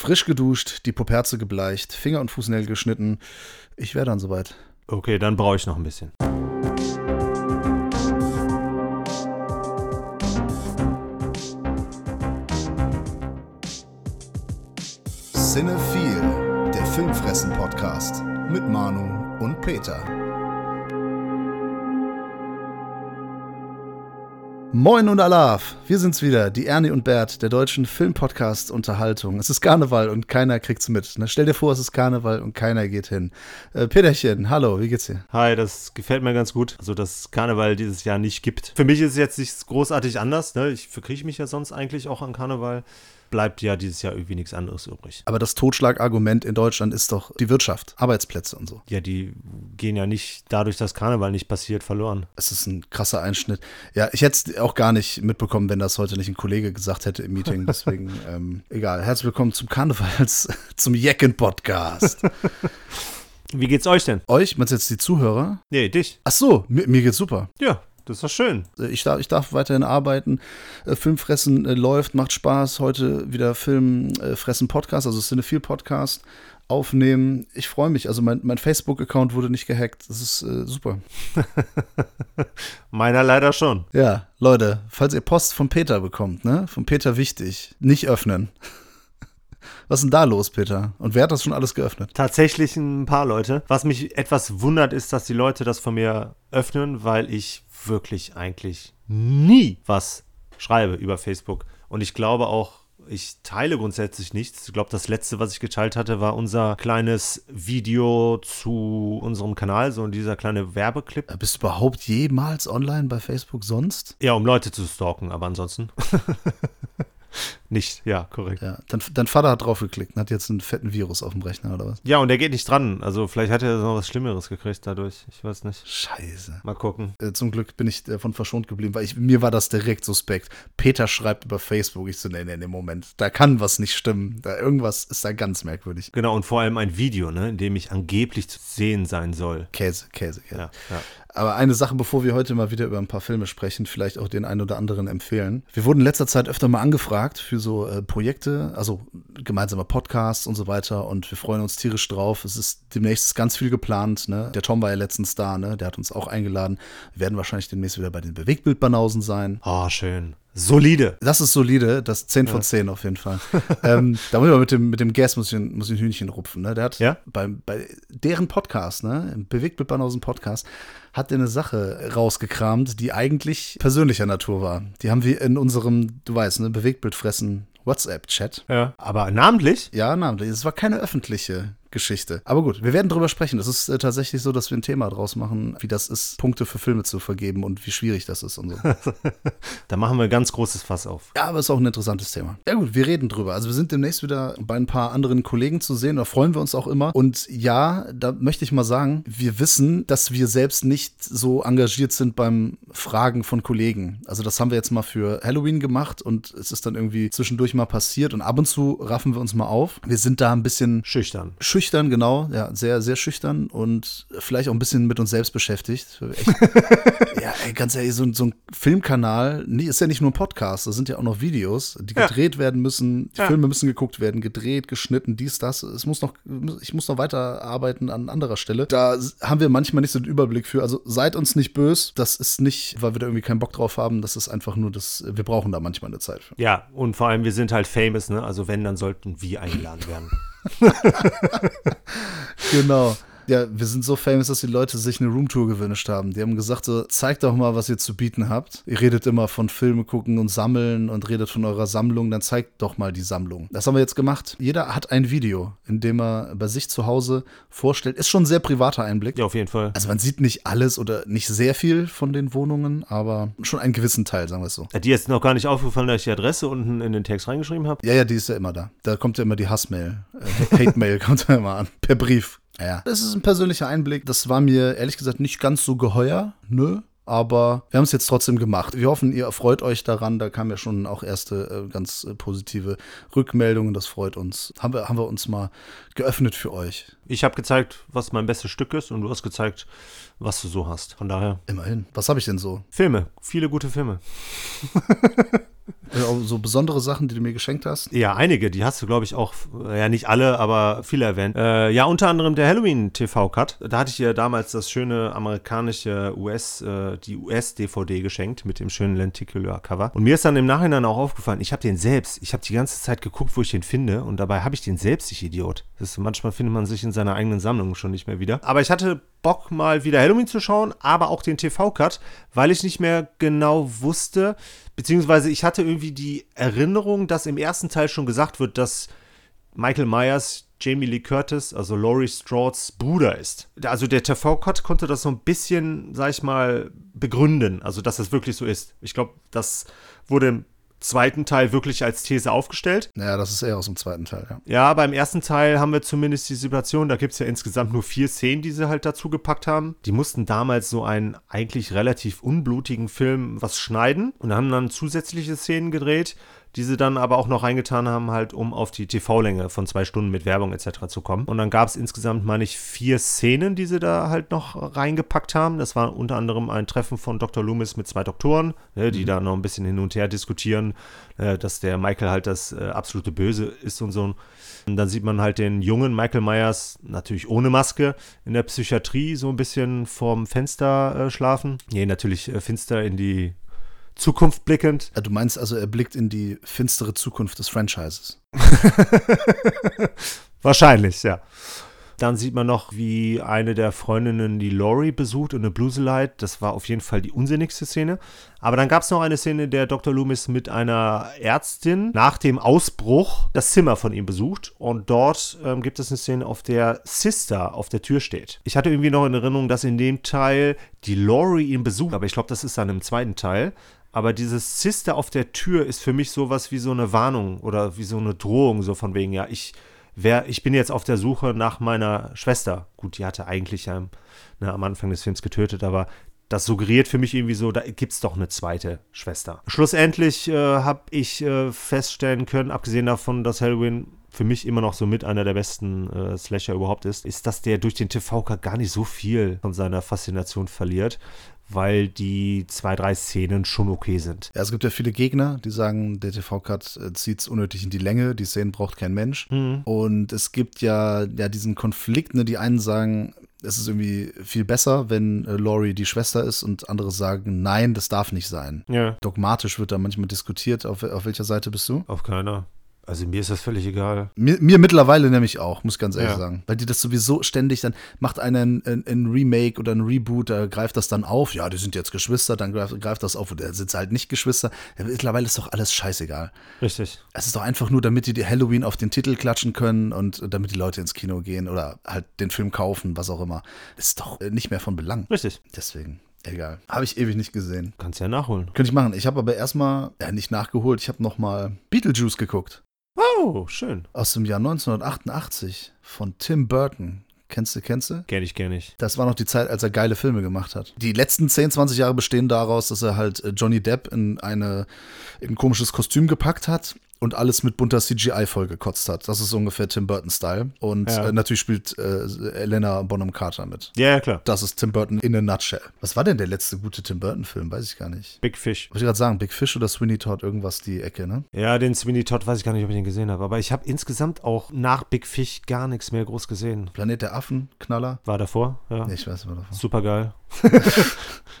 Frisch geduscht, die Poperze gebleicht, Finger und Fußnägel geschnitten. Ich wäre dann soweit. Okay, dann brauche ich noch ein bisschen. Cinephile, der Filmfressen-Podcast mit Manu und Peter. Moin und Alaf, wir sind's wieder, die Ernie und Bert der deutschen Filmpodcast Unterhaltung. Es ist Karneval und keiner kriegt's mit. Ne? Stell dir vor, es ist Karneval und keiner geht hin. Äh, Peterchen, hallo, wie geht's dir? Hi, das gefällt mir ganz gut. Also, dass Karneval dieses Jahr nicht gibt. Für mich ist es jetzt nicht großartig anders. Ne? Ich verkrieche mich ja sonst eigentlich auch an Karneval bleibt ja dieses Jahr irgendwie nichts anderes übrig. Aber das Totschlagargument in Deutschland ist doch die Wirtschaft, Arbeitsplätze und so. Ja, die gehen ja nicht dadurch, dass Karneval nicht passiert, verloren. Es ist ein krasser Einschnitt. Ja, ich hätte es auch gar nicht mitbekommen, wenn das heute nicht ein Kollege gesagt hätte im Meeting. Deswegen, ähm, egal. Herzlich willkommen zum Karnevals, zum Jecken-Podcast. Wie geht's euch denn? Euch? Meinst du jetzt die Zuhörer? Nee, dich. Ach so, mir, mir geht's super. Ja, das ist doch schön. Ich darf, ich darf weiterhin arbeiten. Äh, Filmfressen äh, läuft, macht Spaß. Heute wieder Filmfressen Podcast, also Cinephile Podcast aufnehmen. Ich freue mich. Also mein, mein Facebook-Account wurde nicht gehackt. Das ist äh, super. Meiner leider schon. Ja, Leute, falls ihr Post von Peter bekommt, ne? Von Peter wichtig, nicht öffnen. Was ist denn da los, Peter? Und wer hat das schon alles geöffnet? Tatsächlich ein paar Leute. Was mich etwas wundert, ist, dass die Leute das von mir öffnen, weil ich wirklich eigentlich nie was schreibe über Facebook. Und ich glaube auch, ich teile grundsätzlich nichts. Ich glaube, das letzte, was ich geteilt hatte, war unser kleines Video zu unserem Kanal, so dieser kleine Werbeclip. Bist du überhaupt jemals online bei Facebook sonst? Ja, um Leute zu stalken, aber ansonsten. Nicht, ja, korrekt. Ja, dein, dein Vater hat draufgeklickt und hat jetzt einen fetten Virus auf dem Rechner oder was? Ja, und der geht nicht dran. Also vielleicht hat er noch was Schlimmeres gekriegt dadurch. Ich weiß nicht. Scheiße. Mal gucken. Äh, zum Glück bin ich davon verschont geblieben, weil ich, mir war das direkt suspekt. Peter schreibt über Facebook. Ich so, nee, nee, nee, Moment. Da kann was nicht stimmen. Da, irgendwas ist da ganz merkwürdig. Genau, und vor allem ein Video, ne, in dem ich angeblich zu sehen sein soll. Käse, Käse, Käse. Ja, ja. Aber eine Sache, bevor wir heute mal wieder über ein paar Filme sprechen, vielleicht auch den einen oder anderen empfehlen. Wir wurden in letzter Zeit öfter mal angefragt für so äh, Projekte, also gemeinsame Podcasts und so weiter. Und wir freuen uns tierisch drauf. Es ist demnächst ganz viel geplant. Ne? Der Tom war ja letztens da, ne? der hat uns auch eingeladen. Wir werden wahrscheinlich demnächst wieder bei den Bewegtbildbanausen sein. Oh, schön. Solide. Das ist solide, das 10 von 10 auf jeden Fall. ähm, da muss ich mit dem, mit dem Gas muss ich, muss ich ein Hühnchen rupfen. Ne? Der hat Ja? bei, bei deren Podcast, ne, im Bewegtbildbanausen Podcast, hat eine Sache rausgekramt, die eigentlich persönlicher Natur war. Die haben wir in unserem, du weißt, ne, Bewegtbildfressen WhatsApp-Chat. Ja. Aber namentlich? Ja, namentlich. Es war keine öffentliche Geschichte. Aber gut, wir werden drüber sprechen. Es ist äh, tatsächlich so, dass wir ein Thema draus machen, wie das ist, Punkte für Filme zu vergeben und wie schwierig das ist und so. Da machen wir ein ganz großes Fass auf. Ja, aber ist auch ein interessantes Thema. Ja gut, wir reden drüber. Also wir sind demnächst wieder bei ein paar anderen Kollegen zu sehen. Da freuen wir uns auch immer. Und ja, da möchte ich mal sagen, wir wissen, dass wir selbst nicht so engagiert sind beim Fragen von Kollegen. Also das haben wir jetzt mal für Halloween gemacht und es ist dann irgendwie zwischendurch mal passiert und ab und zu raffen wir uns mal auf. Wir sind da ein bisschen Schüchtern. schüchtern, genau, ja, sehr, sehr schüchtern und vielleicht auch ein bisschen mit uns selbst beschäftigt. Echt, ja, ey, ganz ehrlich, so, ein- so ein Filmkanal ist ja nicht nur ein Podcast, da sind ja auch noch Videos, die Ja. gedreht werden müssen, die Ja. Filme müssen geguckt werden, gedreht, geschnitten, dies, das. Es muss noch, ich muss noch weiter arbeiten an anderer Stelle. Da haben wir manchmal nicht so den Überblick für. Also seid uns nicht böse, das ist nicht, weil wir da irgendwie keinen Bock drauf haben, das ist einfach nur das, wir brauchen da manchmal eine Zeit für. Ja, und vor allem, wir sind halt famous, ne? Also wenn, dann sollten wir eingeladen werden. Genau. Ja, wir sind so famous, dass die Leute sich eine Roomtour gewünscht haben. Die haben gesagt so, zeigt doch mal, was ihr zu bieten habt. Ihr redet immer von Filme gucken und sammeln und redet von eurer Sammlung, dann zeigt doch mal die Sammlung. Das haben wir jetzt gemacht. Jeder hat ein Video, in dem er bei sich zu Hause vorstellt. Ist schon ein sehr privater Einblick. Ja, auf jeden Fall. Also man sieht nicht alles oder nicht sehr viel von den Wohnungen, aber schon einen gewissen Teil, sagen wir es so. Hat dir jetzt noch gar nicht aufgefallen, dass ich die Adresse unten in den Text reingeschrieben habe? Ja, ja, die ist ja immer da. Da kommt ja immer die Hassmail. Äh, Hate-Mail kommt ja immer an. Per Brief. Ja. Das ist ein persönlicher Einblick. Das war mir ehrlich gesagt nicht ganz so geheuer. Nö. Aber wir haben es jetzt trotzdem gemacht. Wir hoffen, ihr erfreut euch daran. Da kamen ja schon auch erste äh, ganz äh, positive Rückmeldungen. Das freut uns. Haben wir, haben wir uns mal geöffnet für euch. Ich habe gezeigt, was mein bestes Stück ist und du hast gezeigt, was du so hast. Von daher, Immerhin. Was habe ich denn so? Filme. Viele gute Filme. Äh, So besondere Sachen, die du mir geschenkt hast. Ja, einige, die hast du, glaube ich, auch, ja, nicht alle, aber viele erwähnt. Äh, ja, unter anderem der Halloween-TV-Cut. Da hatte ich ihr damals das schöne amerikanische US, äh, die US-DVD geschenkt mit dem schönen Lenticular-Cover. Und mir ist dann im Nachhinein auch aufgefallen, ich habe den selbst, ich habe die ganze Zeit geguckt, wo ich den finde und dabei habe ich den selbst, ich Idiot. Das ist, manchmal findet man sich in seiner eigenen Sammlung schon nicht mehr wieder. Aber ich hatte Bock, mal wieder Halloween zu schauen, aber auch den TV-Cut, weil ich nicht mehr genau wusste, beziehungsweise ich hatte irgendwie die Erinnerung, dass im ersten Teil schon gesagt wird, dass Michael Myers Jamie Lee Curtis, also Laurie Strode's Bruder ist. Also der TV-Cut konnte das so ein bisschen, sag ich mal, begründen, also dass das wirklich so ist. Ich glaube, das wurde zweiten Teil wirklich als These aufgestellt. Naja, das ist eher aus dem zweiten Teil, ja. Ja, beim ersten Teil haben wir zumindest die Situation, da gibt es ja insgesamt nur vier Szenen, die sie halt dazu gepackt haben. Die mussten damals so einen eigentlich relativ unblutigen Film was schneiden und haben dann zusätzliche Szenen gedreht, die sie dann aber auch noch reingetan haben, halt um auf die TV-Länge von zwei Stunden mit Werbung etc. zu kommen. Und dann gab es insgesamt, meine ich, vier Szenen, die sie da halt noch reingepackt haben. Das war unter anderem ein Treffen von Dr. Loomis mit zwei Doktoren, ne, die da noch ein bisschen hin und her diskutieren, äh, dass der Michael halt das äh, absolute Böse ist und so. Und dann sieht man halt den jungen Michael Myers, natürlich ohne Maske, in der Psychiatrie so ein bisschen vorm Fenster äh, schlafen. Nee, natürlich äh, finster in die Zukunft blickend. Ja, Du meinst also, er blickt in die finstere Zukunft des Franchises. Wahrscheinlich, ja. Dann sieht man noch, wie eine der Freundinnen die Laurie besucht und eine Bluselite. Das war auf jeden Fall die unsinnigste Szene. Aber dann gab es noch eine Szene, der Dr. Loomis mit einer Ärztin nach dem Ausbruch das Zimmer von ihm besucht. Und dort ähm, gibt es eine Szene, auf der Sister auf der Tür steht. Ich hatte irgendwie noch in Erinnerung, dass in dem Teil die Laurie ihn besucht. Aber ich glaube, das ist dann im zweiten Teil. Aber dieses Sister auf der Tür ist für mich sowas wie so eine Warnung oder wie so eine Drohung, so von wegen, ja, ich, wer, ich bin jetzt auf der Suche nach meiner Schwester. Gut, die hatte eigentlich ja, ne, am Anfang des Films getötet, aber das suggeriert für mich irgendwie so, da gibt es doch eine zweite Schwester. Schlussendlich äh, habe ich äh, feststellen können, abgesehen davon, dass Halloween für mich immer noch so mit einer der besten äh, Slasher überhaupt ist, ist, dass der durch den TV-Cut gar nicht so viel von seiner Faszination verliert, weil die zwei, drei Szenen schon okay sind. Ja, es gibt ja viele Gegner, die sagen, der TV-Cut zieht es unnötig in die Länge, die Szenen braucht kein Mensch. Und es gibt ja, ja diesen Konflikt, ne, die einen sagen, es ist irgendwie viel besser, wenn äh, Laurie die Schwester ist und andere sagen, nein, das darf nicht sein. Ja. Dogmatisch wird da manchmal diskutiert. Auf, auf welcher Seite bist du? Auf keiner. Also mir ist das völlig egal. Mir, mir mittlerweile nämlich auch, muss ich ganz ehrlich Ja. sagen. Weil die das sowieso ständig dann, macht einen ein, ein Remake oder ein Reboot, da greift das dann auf. Ja, die sind jetzt Geschwister, dann greift, greift das auf. Oder sind sie halt nicht Geschwister. Ja, mittlerweile ist doch alles scheißegal. Richtig. Es ist doch einfach nur, damit die die Halloween auf den Titel klatschen können und damit die Leute ins Kino gehen oder halt den Film kaufen, was auch immer. Ist doch äh, nicht mehr von Belang. Richtig. Deswegen, egal. Habe ich ewig nicht gesehen. Kannst ja nachholen. Könnte ich machen. Ich habe aber erstmal, ja, nicht nachgeholt, ich habe nochmal Beetlejuice geguckt. Oh, schön. Aus dem Jahr 1988 von Tim Burton. Kennst du, kennst du? Kenn ich, kenn ich. Das war noch die Zeit, als er geile Filme gemacht hat. Die letzten 10, 20 Jahre bestehen daraus, dass er halt äh, Johnny Depp in, eine, in ein komisches Kostüm gepackt hat und alles mit bunter CGI vollgekotzt hat. Das ist ungefähr Tim Burton-Style. Und Ja. äh, natürlich spielt äh, Elena Bonham Carter mit. Ja, ja, klar. Das ist Tim Burton in a nutshell. Was war denn der letzte gute Tim Burton-Film? Weiß ich gar nicht. Big Fish. Wollte ich gerade sagen, Big Fish oder Sweeney Todd, irgendwas die Ecke, ne? Ja, den Sweeney Todd weiß ich gar nicht, ob ich den gesehen habe. Aber ich habe insgesamt auch nach Big Fish gar nichts mehr groß gesehen. Planet der Affen, Knaller. War davor? Ja. Nee, ich weiß nicht mehr davon. Super geil.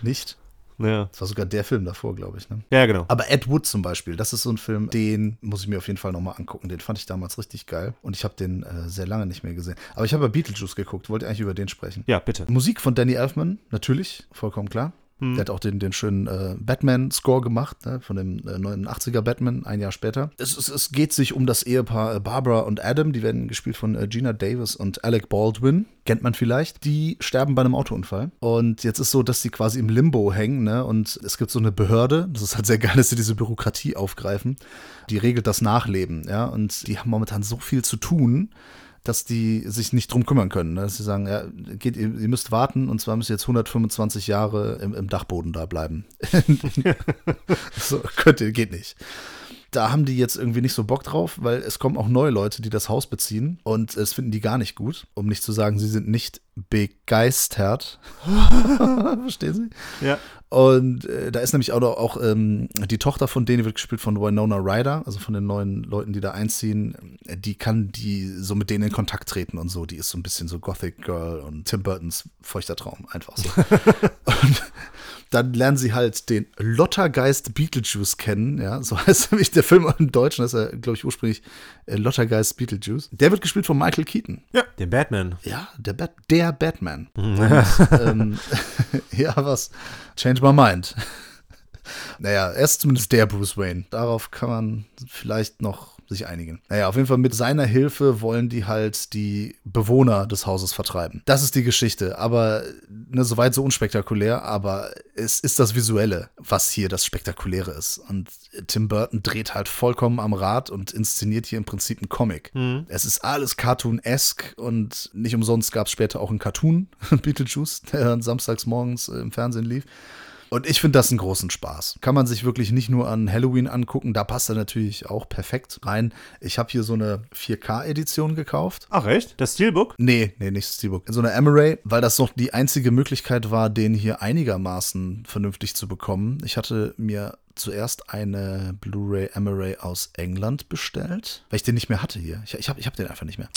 Nicht? Ja. Das war sogar der Film davor, glaube ich, ne? ja, genau. Aber Ed Wood zum Beispiel, das ist so ein Film, den muss ich mir auf jeden Fall nochmal angucken. Den fand ich damals richtig geil und ich habe den äh, sehr lange nicht mehr gesehen. Aber ich habe ja Beetlejuice geguckt, wollte eigentlich über den sprechen. Ja, bitte. Musik von Danny Elfman, natürlich, vollkommen klar. Hm. Der hat auch den, den schönen äh, Batman-Score gemacht, ne, von dem äh, 89er Batman, ein Jahr später. Es, es, es geht sich um das Ehepaar äh, Barbara und Adam, die werden gespielt von äh, Gina Davis und Alec Baldwin, kennt man vielleicht. Die sterben bei einem Autounfall. Und jetzt ist so, dass die quasi im Limbo hängen, ne, und es gibt so eine Behörde, das ist halt sehr geil, dass sie diese Bürokratie aufgreifen, die regelt das Nachleben, ja, und die haben momentan so viel zu tun, dass die sich nicht drum kümmern können. Ne? Dass sie sagen, ja, geht, ihr, ihr müsst warten und zwar müsst ihr jetzt 125 Jahre im, im Dachboden da bleiben. so, könnt ihr, geht nicht. Da haben die jetzt irgendwie nicht so Bock drauf, weil es kommen auch neue Leute, die das Haus beziehen und es finden die gar nicht gut. Um nicht zu sagen, sie sind nicht begeistert. Verstehen Sie? Ja. Und äh, da ist nämlich auch, auch ähm, die Tochter von denen, die wird gespielt von Winona Ryder, also von den neuen Leuten, die da einziehen. Die kann die so mit denen in Kontakt treten und so. Die ist so ein bisschen so Gothic Girl und Tim Burtons feuchter Traum, einfach so. und dann lernen sie halt den Lottergeist Beetlejuice kennen, ja, so heißt nämlich der Film im Deutschen, das ist ja, glaube ich, ursprünglich äh, Lottergeist Beetlejuice. Der wird gespielt von Michael Keaton. Ja, den Batman. Ja, der, Bat der Batman. Und, ähm, ja, was? Change my mind. Naja, er ist zumindest der Bruce Wayne. Darauf kann man vielleicht noch sich einigen. Naja, auf jeden Fall mit seiner Hilfe wollen die halt die Bewohner des Hauses vertreiben. Das ist die Geschichte, aber ne, soweit so unspektakulär, aber es ist das Visuelle, was hier das Spektakuläre ist. Und Tim Burton dreht halt vollkommen am Rad und inszeniert hier im Prinzip einen Comic. Mhm. Es ist alles Cartoon-esque und nicht umsonst gab es später auch einen Cartoon, Beetlejuice, der dann samstags morgens im Fernsehen lief. Und ich finde das einen großen Spaß. Kann man sich wirklich nicht nur an Halloween angucken, da passt er natürlich auch perfekt rein. Ich habe hier so eine 4K-Edition gekauft. Ach echt? Das Steelbook? Nee, nee, nicht Steelbook. So eine Emery, weil das noch die einzige Möglichkeit war, den hier einigermaßen vernünftig zu bekommen. Ich hatte mir zuerst eine Blu-ray Emery aus England bestellt, weil ich den nicht mehr hatte hier. Ich, ich habe ich hab den einfach nicht mehr.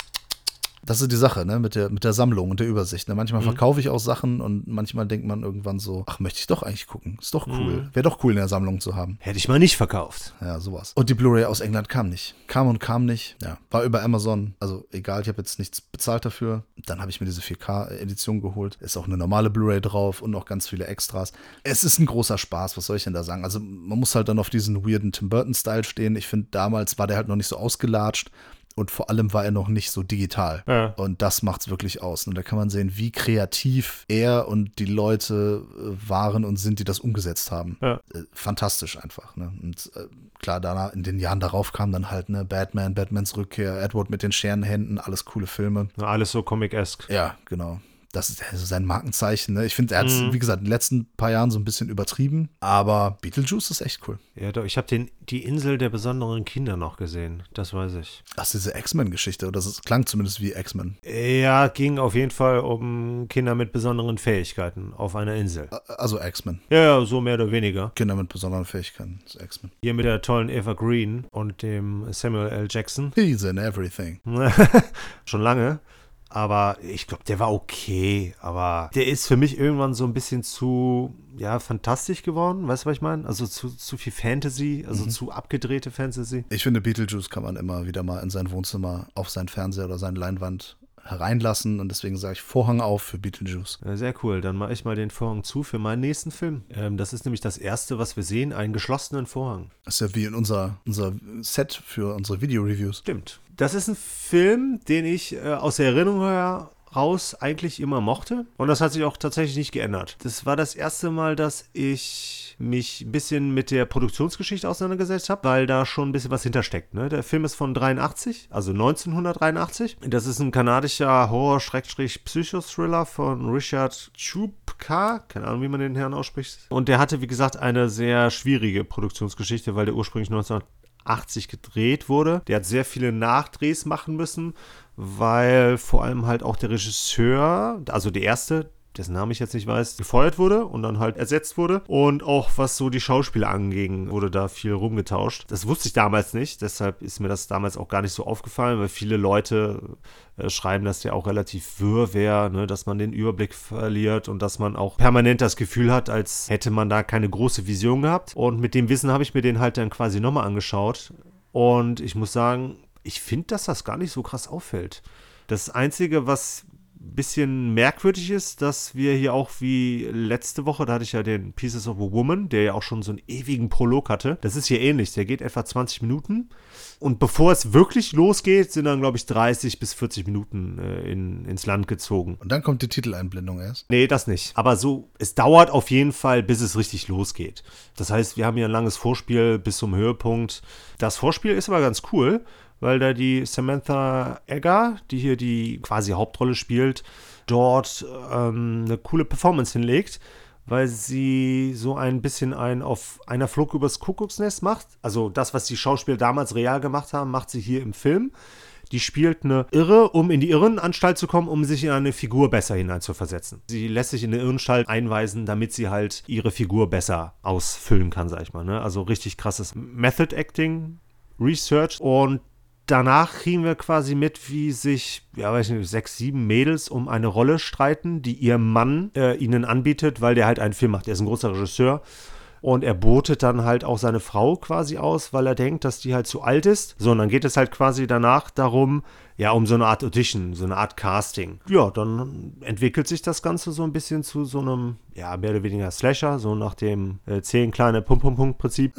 Das ist die Sache, ne, mit der, mit der Sammlung und der Übersicht. Ne? Manchmal mhm. verkaufe ich auch Sachen und manchmal denkt man irgendwann so, ach, möchte ich doch eigentlich gucken. Ist doch cool. Mhm. Wäre doch cool, in der Sammlung zu haben. Hätte ich mal nicht verkauft. Ja, sowas. Und die Blu-ray aus England kam nicht. Kam und kam nicht. Ja, war über Amazon. Also egal, ich habe jetzt nichts bezahlt dafür. Dann habe ich mir diese 4K-Edition geholt. Ist auch eine normale Blu-ray drauf und noch ganz viele Extras. Es ist ein großer Spaß, was soll ich denn da sagen? Also man muss halt dann auf diesen weirden Tim Burton-Style stehen. Ich finde, damals war der halt noch nicht so ausgelatscht und vor allem war er noch nicht so digital. Ja. Und das macht es wirklich aus. Und da kann man sehen, wie kreativ er und die Leute äh, waren und sind, die das umgesetzt haben. Ja. Äh, fantastisch einfach. Ne? Und äh, klar, danach, in den Jahren darauf kam dann halt ne, Batman, Batmans Rückkehr, Edward mit den Scherenhänden, alles coole Filme. alles so Comic-esque. Ja, genau das ist also sein Markenzeichen. Ne? Ich finde, er hat es, mhm. wie gesagt, in den letzten paar Jahren so ein bisschen übertrieben. Aber Beetlejuice ist echt cool. Ja, doch. Ich habe die Insel der besonderen Kinder noch gesehen. Das weiß ich. Ach, diese X-Men-Geschichte. Oder das klang zumindest wie X-Men. Ja, ging auf jeden Fall um Kinder mit besonderen Fähigkeiten auf einer Insel. Also X-Men. Ja, ja, so mehr oder weniger. Kinder mit besonderen Fähigkeiten. X-Men. Hier mit der tollen Eva Green und dem Samuel L. Jackson. He's in everything. Schon lange. Aber ich glaube, der war okay. Aber der ist für mich irgendwann so ein bisschen zu, ja, fantastisch geworden. Weißt du, was ich meine? Also zu, zu viel Fantasy, also mhm. zu abgedrehte Fantasy. Ich finde, Beetlejuice kann man immer wieder mal in sein Wohnzimmer auf sein Fernseher oder seine Leinwand hereinlassen und deswegen sage ich Vorhang auf für Beetlejuice. Ja, sehr cool. Dann mache ich mal den Vorhang zu für meinen nächsten Film. Ähm, das ist nämlich das erste, was wir sehen, einen geschlossenen Vorhang. Das ist ja wie in unser, unser Set für unsere Video-Reviews. Stimmt. Das ist ein Film, den ich äh, aus der Erinnerung her raus eigentlich immer mochte. Und das hat sich auch tatsächlich nicht geändert. Das war das erste Mal, dass ich mich ein bisschen mit der Produktionsgeschichte auseinandergesetzt habe, weil da schon ein bisschen was hintersteckt. Ne? Der Film ist von 83, also 1983. Das ist ein kanadischer Horror-Psychothriller von Richard Chupka, keine Ahnung, wie man den Herrn ausspricht. Und der hatte, wie gesagt, eine sehr schwierige Produktionsgeschichte, weil der ursprünglich 1980 gedreht wurde. Der hat sehr viele Nachdrehs machen müssen, weil vor allem halt auch der Regisseur, also der erste, dessen Name ich jetzt nicht weiß, gefeuert wurde und dann halt ersetzt wurde. Und auch was so die Schauspieler anging, wurde da viel rumgetauscht. Das wusste ich damals nicht, deshalb ist mir das damals auch gar nicht so aufgefallen, weil viele Leute äh, schreiben, dass der auch relativ wirr wäre, ne, dass man den Überblick verliert und dass man auch permanent das Gefühl hat, als hätte man da keine große Vision gehabt. Und mit dem Wissen habe ich mir den halt dann quasi nochmal angeschaut. Und ich muss sagen, ich finde, dass das gar nicht so krass auffällt. Das Einzige, was bisschen merkwürdig ist, dass wir hier auch wie letzte Woche, da hatte ich ja den Pieces of a Woman, der ja auch schon so einen ewigen Prolog hatte. Das ist hier ähnlich. Der geht etwa 20 Minuten. Und bevor es wirklich losgeht, sind dann, glaube ich, 30 bis 40 Minuten äh, in, ins Land gezogen. Und dann kommt die Titeleinblendung erst? Nee, das nicht. Aber so, es dauert auf jeden Fall, bis es richtig losgeht. Das heißt, wir haben hier ein langes Vorspiel bis zum Höhepunkt. Das Vorspiel ist aber ganz cool weil da die Samantha Egger, die hier die quasi Hauptrolle spielt, dort ähm, eine coole Performance hinlegt, weil sie so ein bisschen ein auf einer Flug übers Kuckucksnest macht. Also das, was die Schauspieler damals real gemacht haben, macht sie hier im Film. Die spielt eine Irre, um in die Irrenanstalt zu kommen, um sich in eine Figur besser hineinzuversetzen. Sie lässt sich in eine Irrenanstalt einweisen, damit sie halt ihre Figur besser ausfüllen kann, sag ich mal. Ne? Also richtig krasses Method Acting, Research und danach kriegen wir quasi mit, wie sich, ja, weiß nicht, sechs, sieben Mädels um eine Rolle streiten, die ihr Mann äh, ihnen anbietet, weil der halt einen Film macht. Er ist ein großer Regisseur. Und er botet dann halt auch seine Frau quasi aus, weil er denkt, dass die halt zu alt ist. So, und dann geht es halt quasi danach darum, ja, um so eine Art Audition, so eine Art Casting. Ja, dann entwickelt sich das Ganze so ein bisschen zu so einem, ja, mehr oder weniger Slasher, so nach dem äh, zehn kleine Pum-Pum-Pum-Prinzip.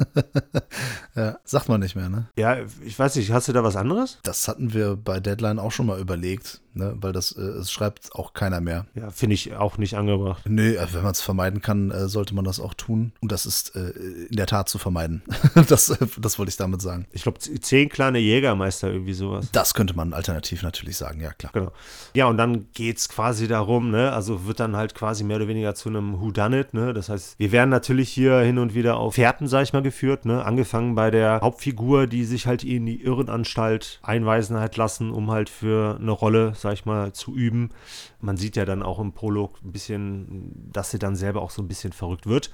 ja, sagt man nicht mehr, ne? Ja, ich weiß nicht, hast du da was anderes? Das hatten wir bei Deadline auch schon mal überlegt, ne? Weil das, äh, es schreibt auch keiner mehr. Ja, finde ich auch nicht angebracht. Nee, also wenn man es vermeiden kann, äh, sollte man das auch tun. Und das ist äh, in der Tat zu vermeiden. das, äh, das wollte ich damit sagen. Ich glaube, zehn kleine Jägermeister, irgendwie sowas. Das könnte man alternativ natürlich sagen, ja klar. Genau. Ja, und dann geht es quasi darum, ne, also wird dann halt quasi mehr oder weniger zu einem Whodunit, ne? Das heißt, wir werden natürlich hier hin und wieder auf Fährten, sag ich mal, geführt, ne? Angefangen bei der Hauptfigur, die sich halt in die Irrenanstalt einweisen hat lassen, um halt für eine Rolle, sag ich mal, zu üben. Man sieht ja dann auch im Prolog ein bisschen, dass sie dann selber auch so ein bisschen verrückt wird.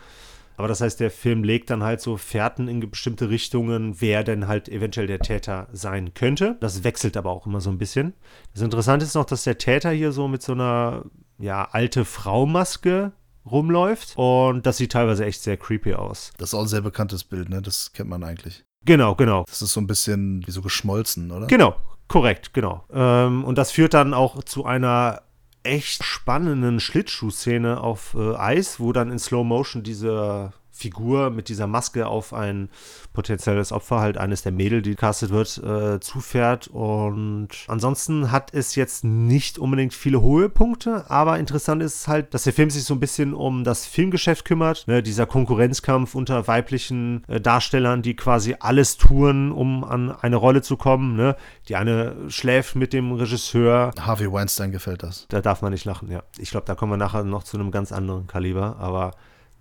Aber das heißt, der Film legt dann halt so Fährten in bestimmte Richtungen, wer denn halt eventuell der Täter sein könnte. Das wechselt aber auch immer so ein bisschen. Das Interessante ist noch, dass der Täter hier so mit so einer, ja, alte Frau-Maske rumläuft und das sieht teilweise echt sehr creepy aus. Das ist auch ein sehr bekanntes Bild, ne? Das kennt man eigentlich. Genau, genau. Das ist so ein bisschen wie so geschmolzen, oder? Genau, korrekt, genau. Ähm, und das führt dann auch zu einer echt spannenden Schlittschuhszene auf äh, Eis, wo dann in Slow Motion diese Figur mit dieser Maske auf ein potenzielles Opfer, halt eines der Mädel, die castet wird, äh, zufährt. Und ansonsten hat es jetzt nicht unbedingt viele hohe Punkte, aber interessant ist halt, dass der Film sich so ein bisschen um das Filmgeschäft kümmert. Ne? Dieser Konkurrenzkampf unter weiblichen äh, Darstellern, die quasi alles tun, um an eine Rolle zu kommen. Ne? Die eine schläft mit dem Regisseur. Harvey Weinstein gefällt das. Da darf man nicht lachen, ja. Ich glaube, da kommen wir nachher noch zu einem ganz anderen Kaliber, aber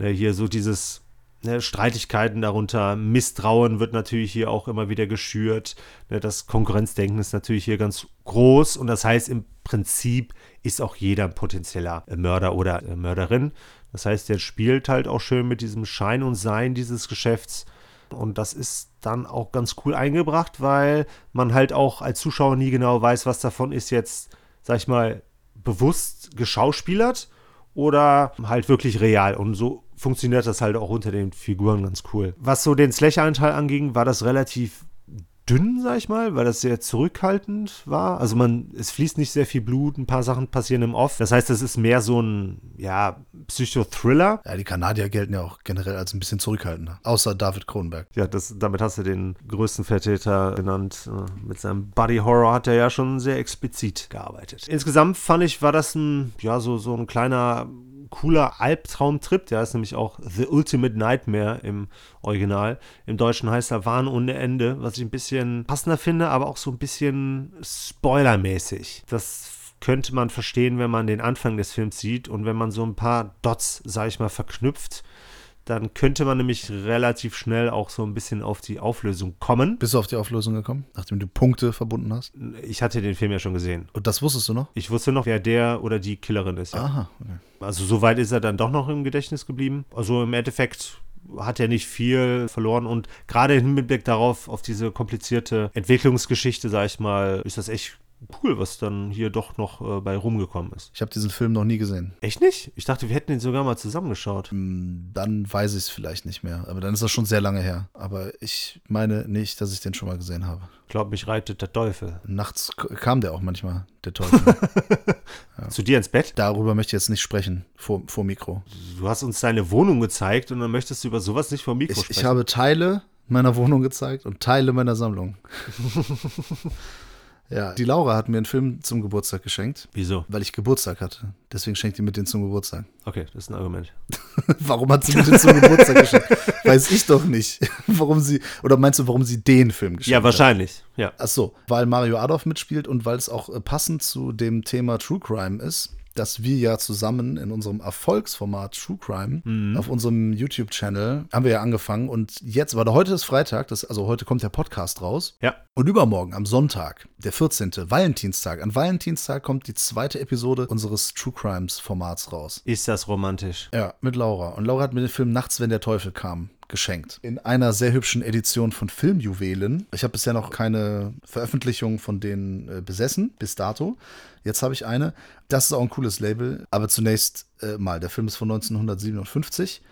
ne, hier so dieses Ne, Streitigkeiten darunter, Misstrauen wird natürlich hier auch immer wieder geschürt. Ne, das Konkurrenzdenken ist natürlich hier ganz groß und das heißt im Prinzip ist auch jeder ein potenzieller Mörder oder Mörderin. Das heißt, der spielt halt auch schön mit diesem Schein und Sein dieses Geschäfts. Und das ist dann auch ganz cool eingebracht, weil man halt auch als Zuschauer nie genau weiß, was davon ist jetzt, sag ich mal, bewusst geschauspielert oder halt wirklich real. Und so funktioniert das halt auch unter den Figuren ganz cool. Was so den Slash-Anteil anging, war das relativ dünn, sag ich mal, weil das sehr zurückhaltend war. Also man, es fließt nicht sehr viel Blut, ein paar Sachen passieren im Off. Das heißt, es ist mehr so ein, ja, Psychothriller. Ja, die Kanadier gelten ja auch generell als ein bisschen zurückhaltender. Außer David Kronberg. Ja, das, damit hast du den größten Vertreter genannt. Mit seinem Body Horror hat er ja schon sehr explizit gearbeitet. Insgesamt fand ich, war das ein, ja, so, so ein kleiner cooler Albtraumtrip. Der ist nämlich auch The Ultimate Nightmare im Original. Im Deutschen heißt er Wahn ohne Ende, was ich ein bisschen passender finde, aber auch so ein bisschen spoilermäßig. Das könnte man verstehen, wenn man den Anfang des Films sieht und wenn man so ein paar Dots, sag ich mal, verknüpft dann könnte man nämlich relativ schnell auch so ein bisschen auf die Auflösung kommen. Bist du auf die Auflösung gekommen, nachdem du Punkte verbunden hast? Ich hatte den Film ja schon gesehen. Und das wusstest du noch? Ich wusste noch, wer der oder die Killerin ist. Ja. Aha. Okay. Also soweit ist er dann doch noch im Gedächtnis geblieben. Also im Endeffekt hat er nicht viel verloren und gerade im Hinblick darauf, auf diese komplizierte Entwicklungsgeschichte, sag ich mal, ist das echt cool, was dann hier doch noch äh, bei rumgekommen ist. Ich habe diesen Film noch nie gesehen. Echt nicht? Ich dachte, wir hätten ihn sogar mal zusammengeschaut. Hm, dann weiß ich es vielleicht nicht mehr. Aber dann ist das schon sehr lange her. Aber ich meine nicht, dass ich den schon mal gesehen habe. Ich glaube, mich reitet der Teufel. Nachts kam der auch manchmal, der Teufel. ja. Zu dir ins Bett? Darüber möchte ich jetzt nicht sprechen, vor, vor Mikro. Du hast uns deine Wohnung gezeigt und dann möchtest du über sowas nicht vor Mikro ich, sprechen. Ich habe Teile meiner Wohnung gezeigt und Teile meiner Sammlung. Ja, die Laura hat mir einen Film zum Geburtstag geschenkt. Wieso? Weil ich Geburtstag hatte. Deswegen schenkt die mir den zum Geburtstag. Okay, das ist ein Argument. warum hat sie mir den zum Geburtstag geschenkt? Weiß ich doch nicht. warum sie, oder meinst du, warum sie den Film geschenkt hat? Ja, wahrscheinlich, hat? ja. Ach so, weil Mario Adolf mitspielt und weil es auch äh, passend zu dem Thema True Crime ist dass wir ja zusammen in unserem Erfolgsformat True Crime auf unserem YouTube-Channel haben wir ja angefangen und jetzt, weil heute ist Freitag, das, also heute kommt der Podcast raus. Ja. Und übermorgen, am Sonntag, der 14., Valentinstag, an Valentinstag kommt die zweite Episode unseres True Crimes-Formats raus. Ist das romantisch? Ja, mit Laura. Und Laura hat mir den Film Nachts, wenn der Teufel kam geschenkt. In einer sehr hübschen Edition von Filmjuwelen. Ich habe bisher noch keine Veröffentlichung von denen äh, besessen, bis dato. Jetzt habe ich eine. Das ist auch ein cooles Label. Aber zunächst äh, mal, der Film ist von 1957.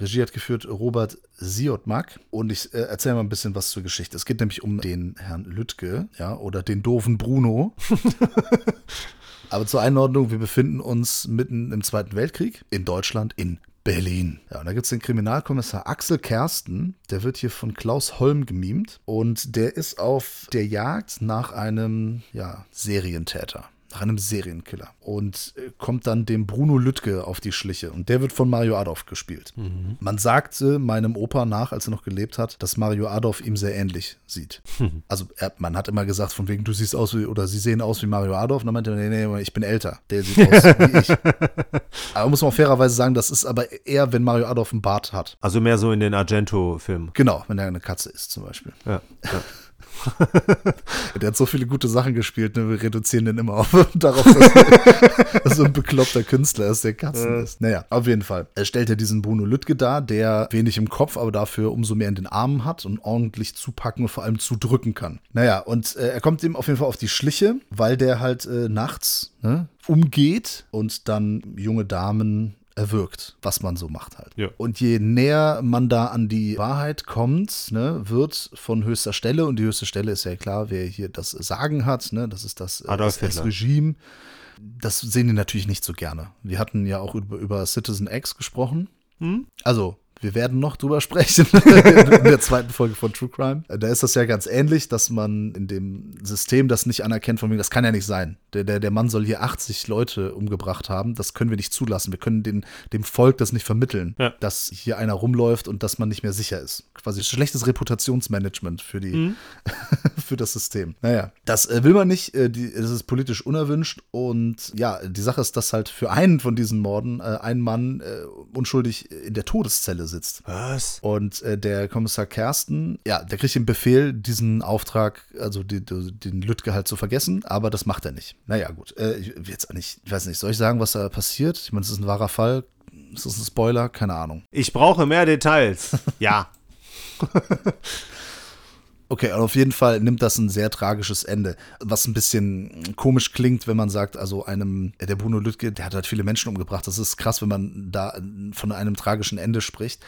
Regie hat geführt Robert Siotmak und ich äh, erzähle mal ein bisschen was zur Geschichte. Es geht nämlich um den Herrn Lüttke, ja, oder den doofen Bruno. Aber zur Einordnung, wir befinden uns mitten im Zweiten Weltkrieg in Deutschland, in Berlin. Ja, und da gibt es den Kriminalkommissar Axel Kersten, der wird hier von Klaus Holm gemimt und der ist auf der Jagd nach einem ja, Serientäter. Nach einem Serienkiller. Und äh, kommt dann dem Bruno Lüttke auf die Schliche. Und der wird von Mario Adolf gespielt. Man sagte meinem Opa nach, als er noch gelebt hat, dass Mario Adolf ihm sehr ähnlich sieht. Also er, man hat immer gesagt, von wegen, du siehst aus wie, oder sie sehen aus wie Mario Adolf. Und dann meinte er, nee, nee, ich bin älter. Der sieht aus wie ich. Aber muss man auch fairerweise sagen, das ist aber eher, wenn Mario Adolf einen Bart hat. Also mehr so in den Argento-Filmen. Genau, wenn er eine Katze ist zum Beispiel. Ja. ja. Der hat so viele gute Sachen gespielt, ne? wir reduzieren den immer auf, darauf, dass er so ein bekloppter Künstler ist, der Katzen ist. Naja, auf jeden Fall. Er stellt ja diesen Bruno Lüttke dar, der wenig im Kopf, aber dafür umso mehr in den Armen hat und ordentlich zupacken und vor allem zudrücken kann. Naja, und äh, er kommt ihm auf jeden Fall auf die Schliche, weil der halt äh, nachts ne, umgeht und dann junge Damen erwirkt, was man so macht halt. Ja. Und je näher man da an die Wahrheit kommt, ne, wird von höchster Stelle, und die höchste Stelle ist ja klar, wer hier das Sagen hat, ne, das ist das, äh, Adolf das Hitler. Regime. Das sehen die natürlich nicht so gerne. Wir hatten ja auch über, über Citizen X gesprochen. Also, wir werden noch drüber sprechen in der zweiten Folge von True Crime. Da ist das ja ganz ähnlich, dass man in dem System das nicht anerkennt, von wegen, das kann ja nicht sein. Der, der, der Mann soll hier 80 Leute umgebracht haben. Das können wir nicht zulassen. Wir können den, dem Volk das nicht vermitteln, Ja. dass hier einer rumläuft und dass man nicht mehr sicher ist. Quasi schlechtes Reputationsmanagement für die, für das System. Naja, das äh, will man nicht. Äh, die, das ist politisch unerwünscht. Und ja, die Sache ist, dass halt für einen von diesen Morden äh, ein Mann unschuldig in der Todeszelle sitzt. Was? Und äh, der Kommissar Kersten, ja, der kriegt den Befehl, diesen Auftrag, also die, die, den Lüttke halt zu vergessen, aber das macht er nicht. Naja, gut. Äh, ich, jetzt nicht, ich weiß nicht, soll ich sagen, was da passiert? Ich meine, es ist ein wahrer Fall. Ist das ein Spoiler? Keine Ahnung. Ich brauche mehr Details. Ja. Okay, auf jeden Fall nimmt das ein sehr tragisches Ende, was ein bisschen komisch klingt, wenn man sagt, also einem, der Bruno Lüttke, der hat halt viele Menschen umgebracht. Das ist krass, wenn man da von einem tragischen Ende spricht.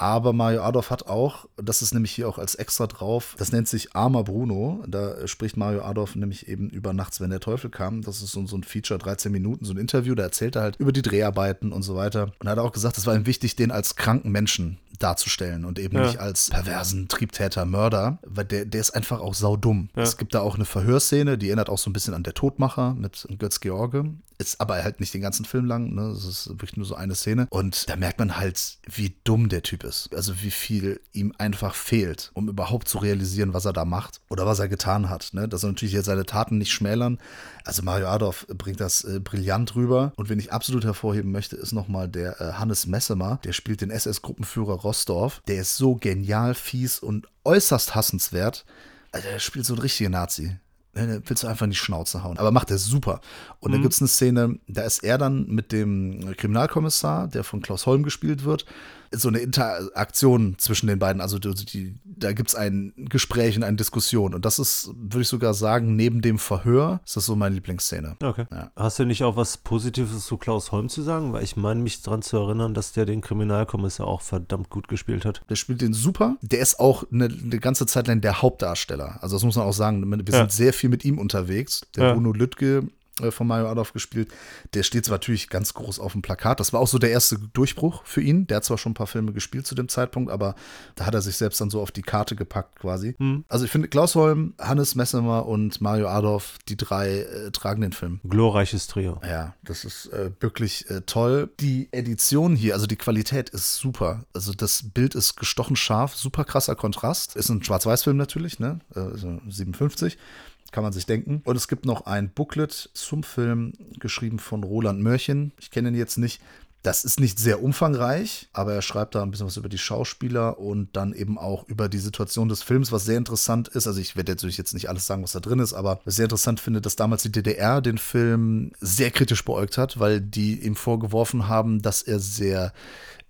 Aber Mario Adolf hat auch, das ist nämlich hier auch als extra drauf, das nennt sich Armer Bruno. Da spricht Mario Adolf nämlich eben über Nachts, wenn der Teufel kam. Das ist so, so ein Feature, 13 Minuten, so ein Interview. Da erzählt er halt über die Dreharbeiten und so weiter. Und er hat auch gesagt, es war ihm wichtig, den als kranken Menschen darzustellen und eben Ja. nicht als perversen Triebtäter, Mörder, weil der, der ist einfach auch saudumm. Es gibt da auch eine Verhörszene, die erinnert auch so ein bisschen an der Todmacher mit Götz George. Ist aber halt nicht den ganzen Film lang, ne? Das ist wirklich nur so eine Szene. Und da merkt man halt, wie dumm der Typ ist. Also wie viel ihm einfach fehlt, um überhaupt zu realisieren, was er da macht oder was er getan hat. Ne? Dass er natürlich jetzt seine Taten nicht schmälern. Also Mario Adolf bringt das äh, brillant rüber. Und wen ich absolut hervorheben möchte, ist nochmal der äh, Hannes Messemer. Der spielt den SS-Gruppenführer Rosdorf. Der ist so genial, fies und äußerst hassenswert. Also der spielt so ein richtiger Nazi. Ne, willst du einfach in die Schnauze hauen. Aber macht er super. Und da gibt es eine Szene, da ist er dann mit dem Kriminalkommissar, der von Klaus Holm gespielt wird, so eine Interaktion zwischen den beiden. Also die, die, da gibt es ein Gespräch und eine Diskussion. Und das ist, würde ich sogar sagen, neben dem Verhör ist das so meine Lieblingsszene. Okay. Ja. Hast du nicht auch was Positives zu Klaus Holm zu sagen? Weil ich meine mich daran zu erinnern, dass der den Kriminalkommissar auch verdammt gut gespielt hat. Der spielt den super. Der ist auch eine, eine ganze Zeit lang der Hauptdarsteller. Also das muss man auch sagen. Wir Ja. sind sehr viel mit ihm unterwegs. Der Ja. Bruno Lüttke von Mario Adolf gespielt. Der steht zwar natürlich ganz groß auf dem Plakat. Das war auch so der erste Durchbruch für ihn. Der hat zwar schon ein paar Filme gespielt zu dem Zeitpunkt, aber da hat er sich selbst dann so auf die Karte gepackt quasi. Hm. Also ich finde Klaus Holm, Hannes Messemer und Mario Adolf, die drei äh, tragen den Film. Glorreiches Trio. Ja, das ist äh, wirklich äh, toll. Die Edition hier, also die Qualität ist super. Also das Bild ist gestochen scharf, super krasser Kontrast. Ist ein Schwarz-Weiß-Film natürlich, ne? Äh, also 57. kann man sich denken. Und es gibt noch ein Booklet zum Film, geschrieben von Roland Mörchen. Ich kenne ihn jetzt nicht. Das ist nicht sehr umfangreich, aber er schreibt da ein bisschen was über die Schauspieler und dann eben auch über die Situation des Films, was sehr interessant ist. Also ich werde natürlich jetzt nicht alles sagen, was da drin ist, aber was sehr interessant finde, dass damals die DDR den Film sehr kritisch beäugt hat, weil die ihm vorgeworfen haben, dass er sehr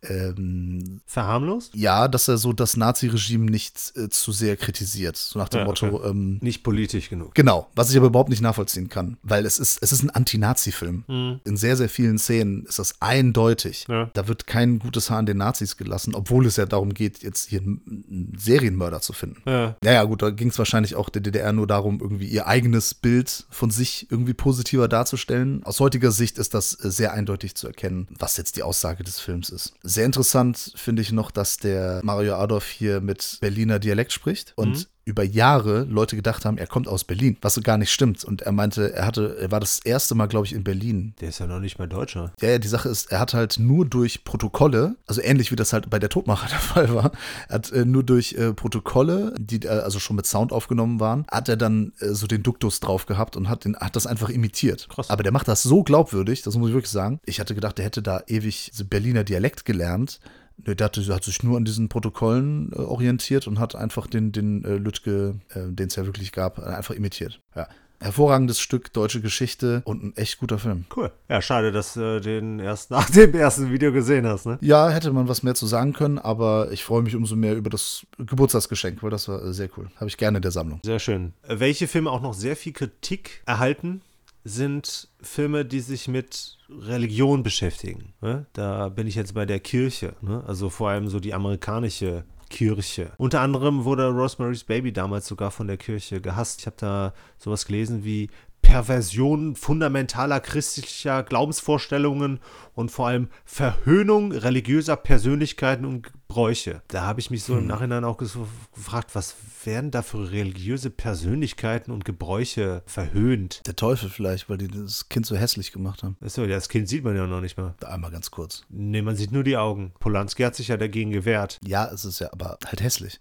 ähm, Verharmlos? ja, dass er so das Nazi-Regime nicht äh, zu sehr kritisiert. So nach dem Ja, Motto, okay. ähm, Nicht politisch genug. Genau, was ich aber überhaupt nicht nachvollziehen kann, weil es ist, es ist ein Anti-Nazi-Film. Mhm. In sehr, sehr vielen Szenen ist das eindeutig. Ja. Da wird kein gutes Haar an den Nazis gelassen, obwohl es ja darum geht, jetzt hier einen Serienmörder zu finden. Ja. Naja, gut, da ging es wahrscheinlich auch der DDR nur darum, irgendwie ihr eigenes Bild von sich irgendwie positiver darzustellen. Aus heutiger Sicht ist das äh, sehr eindeutig zu erkennen, was jetzt die Aussage des Films ist. Sehr interessant finde ich noch, dass der Mario Adolf hier mit Berliner Dialekt spricht und über Jahre Leute gedacht haben, er kommt aus Berlin, was so gar nicht stimmt. Und er meinte, er hatte, er war das erste Mal, glaube ich, in Berlin. Der ist ja noch nicht mal Deutscher. Ja, ja, die Sache ist, er hat halt nur durch Protokolle, also ähnlich wie das halt bei der Todmacher der Fall war, er hat äh, nur durch äh, Protokolle, die äh, also schon mit Sound aufgenommen waren, hat er dann äh, so den Duktus drauf gehabt und hat, den, hat das einfach imitiert. Krass. Aber der macht das so glaubwürdig, das muss ich wirklich sagen. Ich hatte gedacht, der hätte da ewig Berliner Dialekt gelernt. Nö, Der hatte, hat sich nur an diesen Protokollen äh, orientiert und hat einfach den, den äh, Lütke, äh, den es ja wirklich gab, äh, einfach imitiert. Ja. Hervorragendes Stück deutsche Geschichte und ein echt guter Film. Cool. Ja, schade, dass du den erst nach dem ersten Video gesehen hast, ne? Ja, hätte man was mehr zu sagen können, aber ich freue mich umso mehr über das Geburtstagsgeschenk, weil das war äh, sehr cool. Habe ich gerne in der Sammlung. Sehr schön. Äh, Welche Filme auch noch sehr viel Kritik erhalten, sind Filme, die sich mit Religion beschäftigen. Ne? Da bin ich jetzt bei der Kirche, ne? also vor allem so die amerikanische Kirche. Unter anderem wurde Rosemary's Baby damals sogar von der Kirche gehasst. Ich habe da sowas gelesen wie Perversion fundamentaler christlicher Glaubensvorstellungen und vor allem Verhöhnung religiöser Persönlichkeiten und Gebräuche. Da habe ich mich so im Nachhinein auch gefragt, was werden da für religiöse Persönlichkeiten und Gebräuche verhöhnt? Der Teufel vielleicht, weil die das Kind so hässlich gemacht haben. Achso, ja, das Kind sieht man ja noch nicht mal. Einmal ganz kurz. Nee, man sieht nur die Augen. Polanski hat sich ja dagegen gewehrt. Ja, es ist ja aber halt hässlich.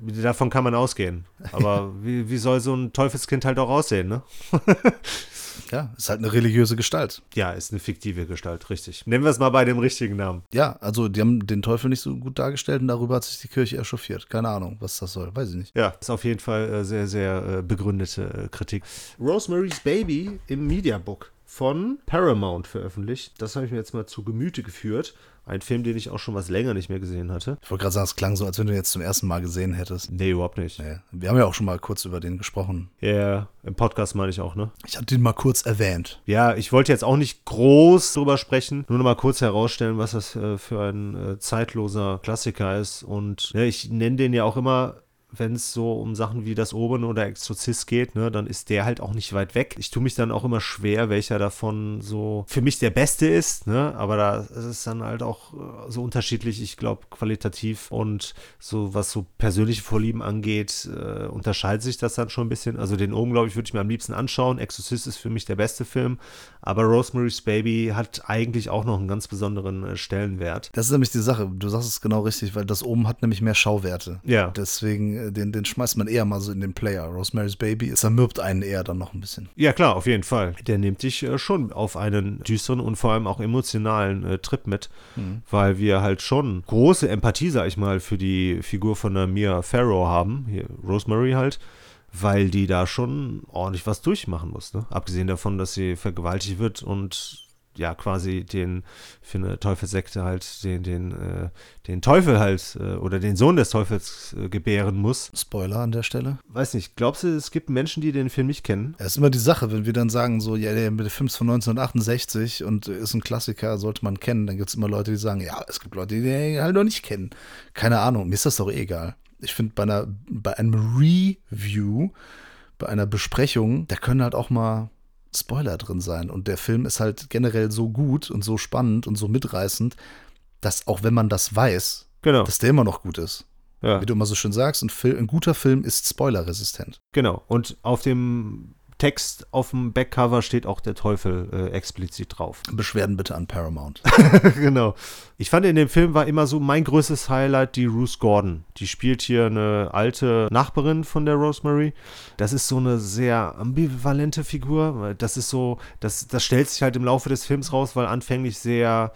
Davon kann man ausgehen. Aber wie, wie soll so ein Teufelskind halt auch aussehen, ne? Ja, ist halt eine religiöse Gestalt. Ja, ist eine fiktive Gestalt, richtig. Nennen wir es mal bei dem richtigen Namen. Ja, also die haben den Teufel nicht so gut dargestellt und darüber hat sich die Kirche echauffiert. Keine Ahnung, was das soll. Weiß ich nicht. Ja, ist auf jeden Fall äh, sehr, sehr äh, begründete äh, Kritik. Rosemary's Baby im Mediabook von Paramount veröffentlicht. Das habe ich mir jetzt mal zu Gemüte geführt. Ein Film, den ich auch schon was länger nicht mehr gesehen hatte. Ich wollte gerade sagen, es klang so, als wenn du ihn jetzt zum ersten Mal gesehen hättest. Nee, überhaupt nicht. Nee. Wir haben ja auch schon mal kurz über den gesprochen. Ja, im Podcast meine ich auch, ne? Ich hatte ihn mal kurz erwähnt. Ja, ich wollte jetzt auch nicht groß drüber sprechen, nur noch mal kurz herausstellen, was das äh, für ein äh, zeitloser Klassiker ist. Und ja, ich nenne den ja auch immer, wenn es so um Sachen wie das Oben oder Exorzist geht, ne, dann ist der halt auch nicht weit weg. Ich tue mich dann auch immer schwer, welcher davon so für mich der beste ist, ne? Aber da ist es dann halt auch äh, so unterschiedlich, ich glaube, qualitativ und so, was so persönliche Vorlieben angeht, äh, unterscheidet sich das dann schon ein bisschen. Also den Oben, glaube ich, würde ich mir am liebsten anschauen. Exorcist ist für mich der beste Film, aber Rosemary's Baby hat eigentlich auch noch einen ganz besonderen äh, Stellenwert. Das ist nämlich die Sache. Du sagst es genau richtig, weil das oben hat nämlich mehr Schauwerte. Ja. Deswegen, den, den schmeißt man eher mal so in den Player. Rosemary's Baby zermürbt einen eher dann noch ein bisschen. Ja, klar, auf jeden Fall. Der nimmt dich äh, schon auf einen düsteren und vor allem auch emotionalen äh, Trip mit, weil wir halt schon große Empathie, sag ich mal, für die Figur von der Mia Farrow haben, hier Rosemary halt, weil die da schon ordentlich was durchmachen muss. Ne? Abgesehen davon, dass sie vergewaltigt wird und ja quasi den für eine Teufelssekte halt den den äh, den Teufel halt äh, oder den Sohn des Teufels äh, gebären muss. Spoiler an der Stelle. Weiß nicht, glaubst du, es gibt Menschen, die den Film nicht kennen? Es ist immer die Sache, wenn wir dann sagen, so, ja, der Film ist von 1968 und ist ein Klassiker, sollte man kennen, dann gibt es immer Leute, die sagen, ja, es gibt Leute, die den halt noch nicht kennen. Keine Ahnung, mir ist das doch eh egal. Ich finde, bei, einer, bei einem Review, bei einer Besprechung, da können halt auch mal Spoiler drin sein. Und der Film ist halt generell so gut und so spannend und so mitreißend, dass auch wenn man das weiß, Genau. dass der immer noch gut ist. ja. Wie du immer so schön sagst, ein, Fil ein guter Film ist spoilerresistent. Genau. Und auf dem Text auf dem Backcover steht auch der Teufel äh, explizit drauf. Beschwerden bitte an Paramount. genau. Ich fand in dem Film war immer so mein größtes Highlight die Ruth Gordon. Die spielt hier eine alte Nachbarin von der Rosemary. Das ist so eine sehr ambivalente Figur. Das ist so, das, das stellt sich halt im Laufe des Films raus, weil anfänglich sehr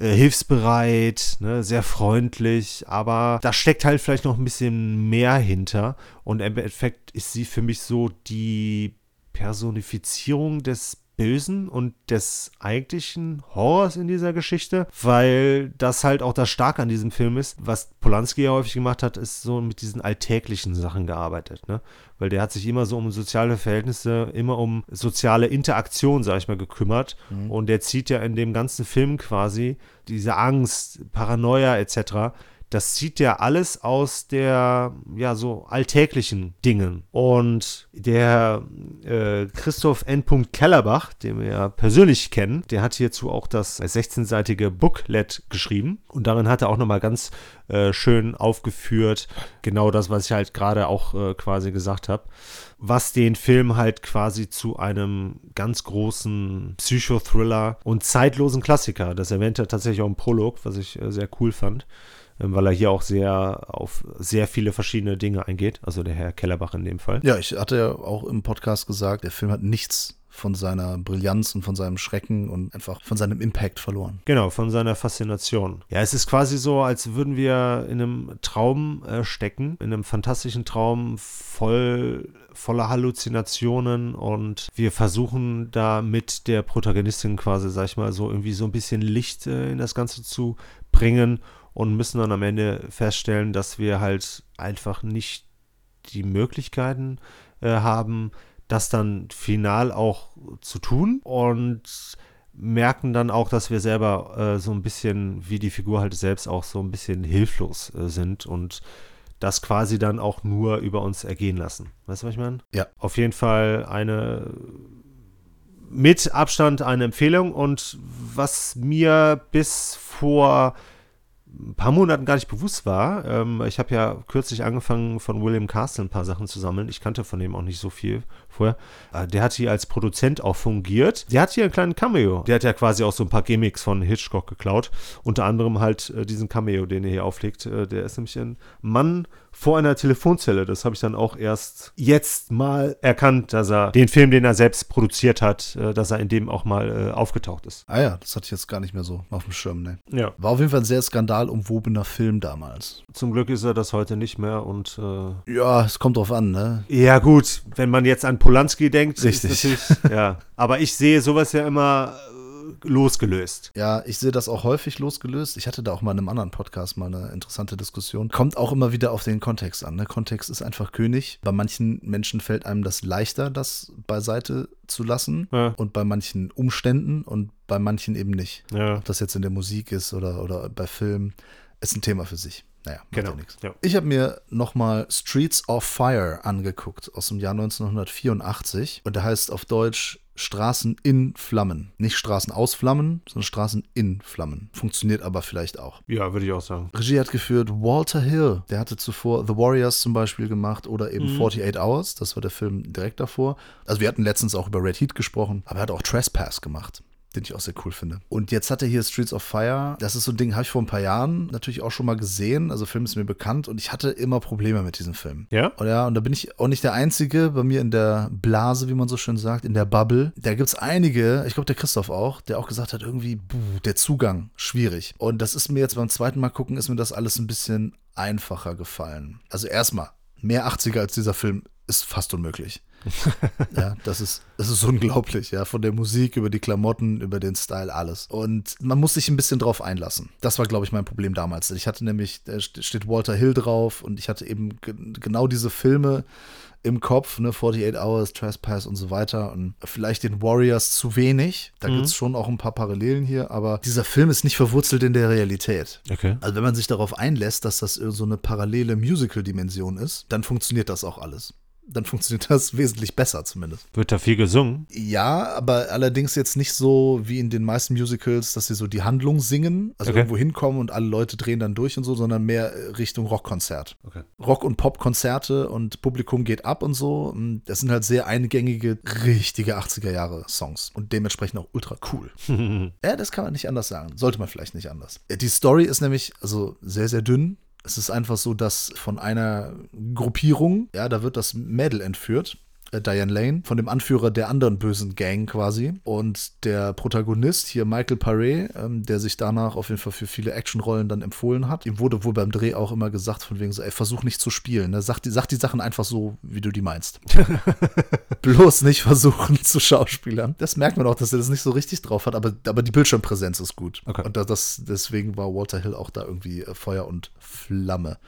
äh, hilfsbereit, ne, sehr freundlich, aber da steckt halt vielleicht noch ein bisschen mehr hinter. Und im Endeffekt ist sie für mich so die Personifizierung des Bösen und des eigentlichen Horrors in dieser Geschichte, weil das halt auch das Starke an diesem Film ist. Was Polanski ja häufig gemacht hat, ist so mit diesen alltäglichen Sachen gearbeitet, ne? Weil der hat sich immer so um soziale Verhältnisse, immer um soziale Interaktion, sag ich mal, gekümmert. Mhm. Und der zieht ja in dem ganzen Film quasi diese Angst, Paranoia etc das zieht ja alles aus der, ja, so alltäglichen Dingen. Und der äh, Christoph N. Kellerbach, den wir ja persönlich kennen, der hat hierzu auch das 16-seitige Booklet geschrieben. Und darin hat er auch nochmal ganz äh, schön aufgeführt, genau das, was ich halt gerade auch äh, quasi gesagt habe was den Film halt quasi zu einem ganz großen Psychothriller und zeitlosen Klassiker, das erwähnt er tatsächlich auch im Prolog, was ich äh, sehr cool fand, weil er hier auch sehr auf sehr viele verschiedene Dinge eingeht. Also der Herr Kellerbach in dem Fall. Ja, ich hatte ja auch im Podcast gesagt, der Film hat nichts von seiner Brillanz und von seinem Schrecken und einfach von seinem Impact verloren. Genau, von seiner Faszination. Ja, es ist quasi so, als würden wir in einem Traum äh, stecken, in einem fantastischen Traum voll voller Halluzinationen und wir versuchen da mit der Protagonistin quasi, sag ich mal, so irgendwie so ein bisschen Licht äh, in das Ganze zu bringen und müssen dann am Ende feststellen, dass wir halt einfach nicht die Möglichkeiten äh, haben, das dann final auch zu tun und merken dann auch, dass wir selber äh, so ein bisschen, wie die Figur halt selbst auch so ein bisschen hilflos äh, sind und das quasi dann auch nur über uns ergehen lassen. Weißt du, was ich meine? Ja. Auf jeden Fall eine mit Abstand eine Empfehlung und was mir bis vor ein paar Monaten gar nicht bewusst war. Ähm, ich habe ja kürzlich angefangen, von William Castle ein paar Sachen zu sammeln. Ich kannte von dem auch nicht so viel vorher. Äh, der hat hier als Produzent auch fungiert. Der hat hier einen kleinen Cameo. Der hat ja quasi auch so ein paar Gimmicks von Hitchcock geklaut. Unter anderem halt äh, diesen Cameo, den er hier auflegt. Äh, der ist nämlich ein Mann vor einer Telefonzelle. Das habe ich dann auch erst jetzt mal erkannt, dass er den Film, den er selbst produziert hat, äh, dass er in dem auch mal äh, aufgetaucht ist. Ah ja, das hatte ich jetzt gar nicht mehr so auf dem Schirm, ne? Ja. War auf jeden Fall ein sehr skandalumwobener Film damals. Zum Glück ist er das heute nicht mehr und äh Ja, es kommt drauf an, ne? Ja, gut, wenn man jetzt an Polanski denkt, Richtig. ja. Aber ich sehe sowas ja immer losgelöst. Ja, ich sehe das auch häufig losgelöst. Ich hatte da auch mal in einem anderen Podcast mal eine interessante Diskussion. Kommt auch immer wieder auf den Kontext an. Ne? Kontext ist einfach König. Bei manchen Menschen fällt einem das leichter, das beiseite zu lassen Ja. und bei manchen Umständen und bei manchen eben nicht. Ja. Ob das jetzt in der Musik ist oder, oder bei Filmen, ist ein Thema für sich. Naja, Genau. ja nichts. Ja. Ich habe mir nochmal Streets of Fire angeguckt aus dem Jahr 1984 und der heißt auf Deutsch Straßen in Flammen. Nicht Straßen aus Flammen, sondern Straßen in Flammen. Funktioniert aber vielleicht auch. Ja, würde ich auch sagen. Regie hat geführt Walter Hill. Der hatte zuvor The Warriors zum Beispiel gemacht oder eben 48 Hours. Das war der Film direkt davor. Also wir hatten letztens auch über Red Heat gesprochen, aber er hat auch Trespass gemacht. Den ich auch sehr cool finde. Und jetzt hat er hier Streets of Fire. Das ist so ein Ding, habe ich vor ein paar Jahren natürlich auch schon mal gesehen. Also, Film ist mir bekannt und ich hatte immer Probleme mit diesem Film. Ja? Und ja, und da bin ich auch nicht der Einzige bei mir in der Blase, wie man so schön sagt, in der Bubble. Da gibt es einige, ich glaube der Christoph auch, der auch gesagt hat, irgendwie, buh, der Zugang, schwierig. Und das ist mir jetzt beim zweiten Mal gucken, ist mir das alles ein bisschen einfacher gefallen. Also erstmal, mehr 80er als dieser Film ist fast unmöglich. ja, das ist, das ist unglaublich, ja. Von der Musik über die Klamotten, über den Style, alles. Und man muss sich ein bisschen drauf einlassen. Das war, glaube ich, mein Problem damals. Ich hatte nämlich, da steht Walter Hill drauf und ich hatte eben ge genau diese Filme im Kopf, ne, 48 Hours, Trespass und so weiter und vielleicht den Warriors zu wenig. Da gibt es schon auch ein paar Parallelen hier, aber dieser Film ist nicht verwurzelt in der Realität. Okay. Also wenn man sich darauf einlässt, dass das so eine parallele Musical-Dimension ist, dann funktioniert das auch alles. Dann funktioniert das wesentlich besser zumindest. Wird da viel gesungen? Ja, aber allerdings jetzt nicht so wie in den meisten Musicals, dass sie so die Handlung singen, also Okay. irgendwo hinkommen und alle Leute drehen dann durch und so, sondern mehr Richtung Rockkonzert. Okay. Rock- und Popkonzerte und Publikum geht ab und so. Das sind halt sehr eingängige, richtige 80er-Jahre-Songs und dementsprechend auch ultra cool. Ja, das kann man nicht anders sagen. Sollte man vielleicht nicht anders. Die Story ist nämlich also sehr, sehr dünn. Es ist einfach so, dass von einer Gruppierung, ja, da wird das Mädel entführt. Äh, Diane Lane, von dem Anführer der anderen bösen Gang quasi. Und der Protagonist hier, Michael Paré, ähm, der sich danach auf jeden Fall für viele Actionrollen dann empfohlen hat. Ihm wurde wohl beim Dreh auch immer gesagt, von wegen so, ey, versuch nicht zu spielen. Ne? Sag, die, sag die Sachen einfach so, wie du die meinst. Bloß nicht versuchen zu schauspielern. Das merkt man auch, dass er das nicht so richtig drauf hat, aber, aber die Bildschirmpräsenz ist gut. Okay. Und das, deswegen war Walter Hill auch da irgendwie äh, Feuer und Flamme.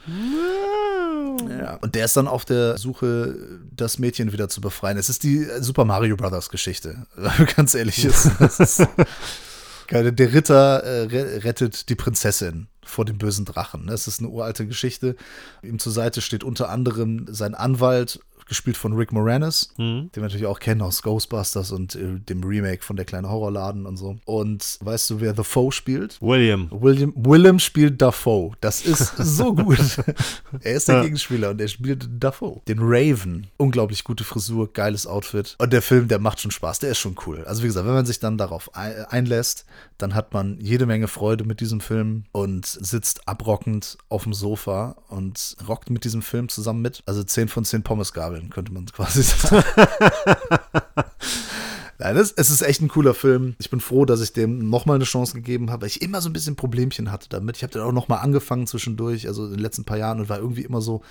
Ja. Und der ist dann auf der Suche, das Mädchen wieder zu befreien. Es ist die äh, Super Mario Brothers Geschichte, ganz ehrlich ist. Ist der Ritter äh, re- rettet die Prinzessin vor dem bösen Drachen. Das ist eine uralte Geschichte. Ihm zur Seite steht unter anderem sein Anwalt, gespielt von Rick Moranis, den wir natürlich auch kennen aus Ghostbusters und äh, dem Remake von Der kleine Horrorladen und so. Und weißt du, wer The Foe spielt? William. William, Willem spielt Dafoe. Das ist so gut. er ist der Ja. Gegenspieler und er spielt Dafoe. Den Raven. Unglaublich gute Frisur, geiles Outfit. Und der Film, der macht schon Spaß. Der ist schon cool. Also wie gesagt, wenn man sich dann darauf ei- einlässt, dann hat man jede Menge Freude mit diesem Film und sitzt abrockend auf dem Sofa und rockt mit diesem Film zusammen mit. Also 10 von 10 Pommesgabeln, könnte man quasi sagen. Nein, es, es ist echt ein cooler Film. Ich bin froh, dass ich dem nochmal eine Chance gegeben habe, weil ich immer so ein bisschen Problemchen hatte damit. Ich habe dann auch nochmal angefangen zwischendurch, also in den letzten paar Jahren und war irgendwie immer so,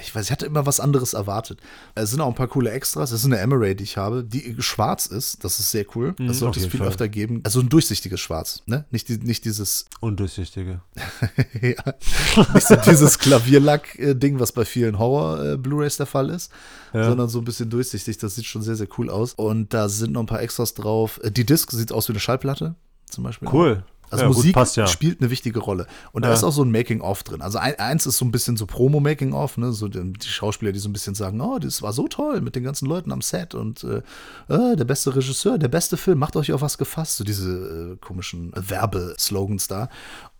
ich weiß, ich hatte immer was anderes erwartet. Es sind auch ein paar coole Extras. Es ist eine Emery, die ich habe, die schwarz ist. Das ist sehr cool. Das Mhm, sollte es viel Fall. öfter geben. Also ein durchsichtiges Schwarz, ne? Nicht, die, nicht dieses Undurchsichtige. ja. Nicht so dieses Klavierlack-Ding, was bei vielen Horror-Blu-Rays der Fall ist, Ja. sondern so ein bisschen durchsichtig. Das sieht schon sehr, sehr cool aus. Und da sind noch ein paar Extras drauf. Äh, Die Disc sieht aus wie eine Schallplatte, zum Beispiel. Cool. Also Ja, gut, Musik passt ja. spielt eine wichtige Rolle. Und da Ja. ist auch so ein Making-of drin. Also ein, eins ist so ein bisschen so Promo-Making-of, ne? So die, die Schauspieler, die so ein bisschen sagen, oh, das war so toll mit den ganzen Leuten am Set und äh, äh, der beste Regisseur, der beste Film, macht euch auf was gefasst. So diese äh, komischen Werbeslogans da.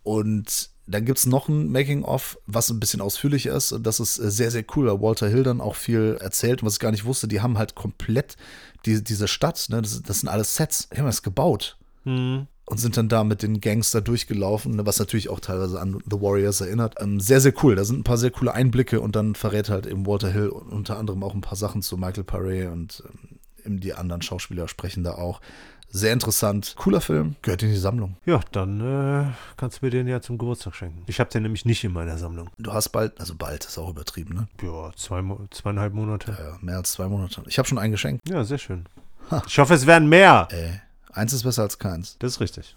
Und dann gibt es noch ein Making-of, was ein bisschen ausführlicher ist. Und das ist äh, sehr, sehr cool, weil Walter Hill dann auch viel erzählt. Und was ich gar nicht wusste, die haben halt komplett die, diese Stadt, ne? das, das sind alles Sets, die haben das gebaut Hm. und sind dann da mit den Gangster durchgelaufen, ne, was natürlich auch teilweise an The Warriors erinnert. Ähm, sehr, sehr cool. Da sind ein paar sehr coole Einblicke und dann verrät halt eben Walter Hill unter anderem auch ein paar Sachen zu Michael Paré und ähm, eben die anderen Schauspieler sprechen da auch. Sehr interessant. Cooler Film. Gehört in die Sammlung. Ja, dann äh, kannst du mir den ja zum Geburtstag schenken. Ich habe den nämlich nicht in meiner Sammlung. Du hast bald, also bald ist auch übertrieben, ne? Ja, zwei, zweieinhalb Monate. Ja, mehr als zwei Monate. Ich habe schon ein Geschenk. Ja, sehr schön. Ich hoffe, es werden mehr. Ey, eins ist besser als keins. Das ist richtig.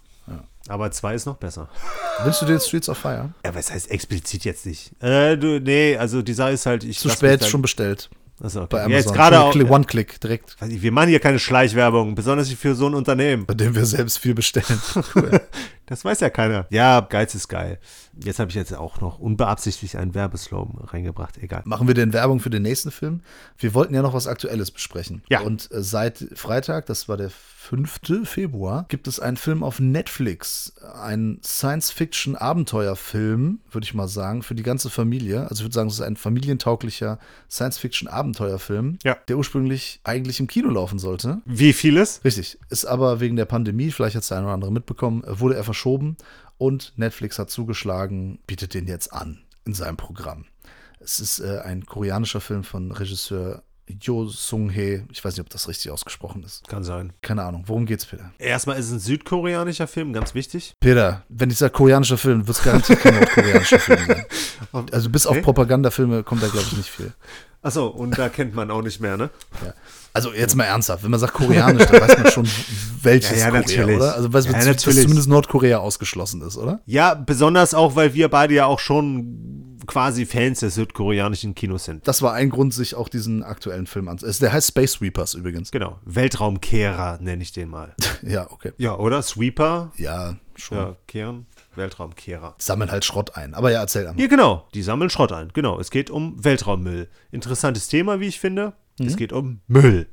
Aber zwei ist noch besser. Willst du den Streets of Fire? Ja, was heißt explizit jetzt nicht? Äh, du, nee, also die Sache ist halt, ich Zu spät, schon bestellt. Achso, okay. Bei Ja, Amazon. jetzt gerade auch. One-Click direkt, Wir machen hier keine Schleichwerbung, besonders nicht für so ein Unternehmen. bei dem wir selbst viel bestellen. Cool. Das weiß ja keiner. Ja, Geiz ist geil. Jetzt habe ich jetzt auch noch unbeabsichtigt einen Werbeslogan reingebracht. Egal. Machen wir denn Werbung für den nächsten Film? Wir wollten ja noch was Aktuelles besprechen. Ja. Und äh, seit Freitag, das war der 5. Februar, gibt es einen Film auf Netflix. Ein Science-Fiction-Abenteuerfilm, würde ich mal sagen, für die ganze Familie. Also ich würde sagen, es ist ein familientauglicher Science-Fiction-Abenteuerfilm, Ja. der ursprünglich eigentlich im Kino laufen sollte. Wie vieles? Richtig. Ist aber wegen der Pandemie, vielleicht hat es der eine oder andere mitbekommen, wurde er verschoben und Netflix hat zugeschlagen, bietet den jetzt an in seinem Programm. Es ist äh, ein koreanischer Film von Regisseur Jo Sung-hee. Ich weiß nicht, ob das richtig ausgesprochen ist. Kann sein. Keine Ahnung. Worum geht's, Peter? Erstmal ist es ein südkoreanischer Film, ganz wichtig. Peter, wenn ich sage koreanischer Film, wird es garantiert kein nordkoreanischer Film sein. Also bis auf Okay. Propagandafilme kommt da, glaube ich, nicht viel. Achso, und da kennt man auch nicht mehr, ne? Ja. Also jetzt mal ernsthaft, wenn man sagt koreanisch, dann weiß man schon, welches Ja, ja, Korea, natürlich. oder? Also weiß man, Ja, dass natürlich. zumindest Nordkorea ausgeschlossen ist, oder? Ja, besonders auch, weil wir beide ja auch schon quasi Fans des südkoreanischen Kinos sind. Das war ein Grund, sich auch diesen aktuellen Film anzusehen. Der heißt Space Sweepers übrigens. Genau. Weltraumkehrer nenne ich den mal. Ja, okay. Ja, oder? Sweeper? Ja, schon. Ja, kehren. Weltraumkehrer. Sammeln halt Schrott ein. Aber ja, erzähl einmal. Ja, genau. Die sammeln Schrott ein. Genau. Es geht um Weltraummüll. Interessantes Thema, wie ich finde. Es geht um Müll.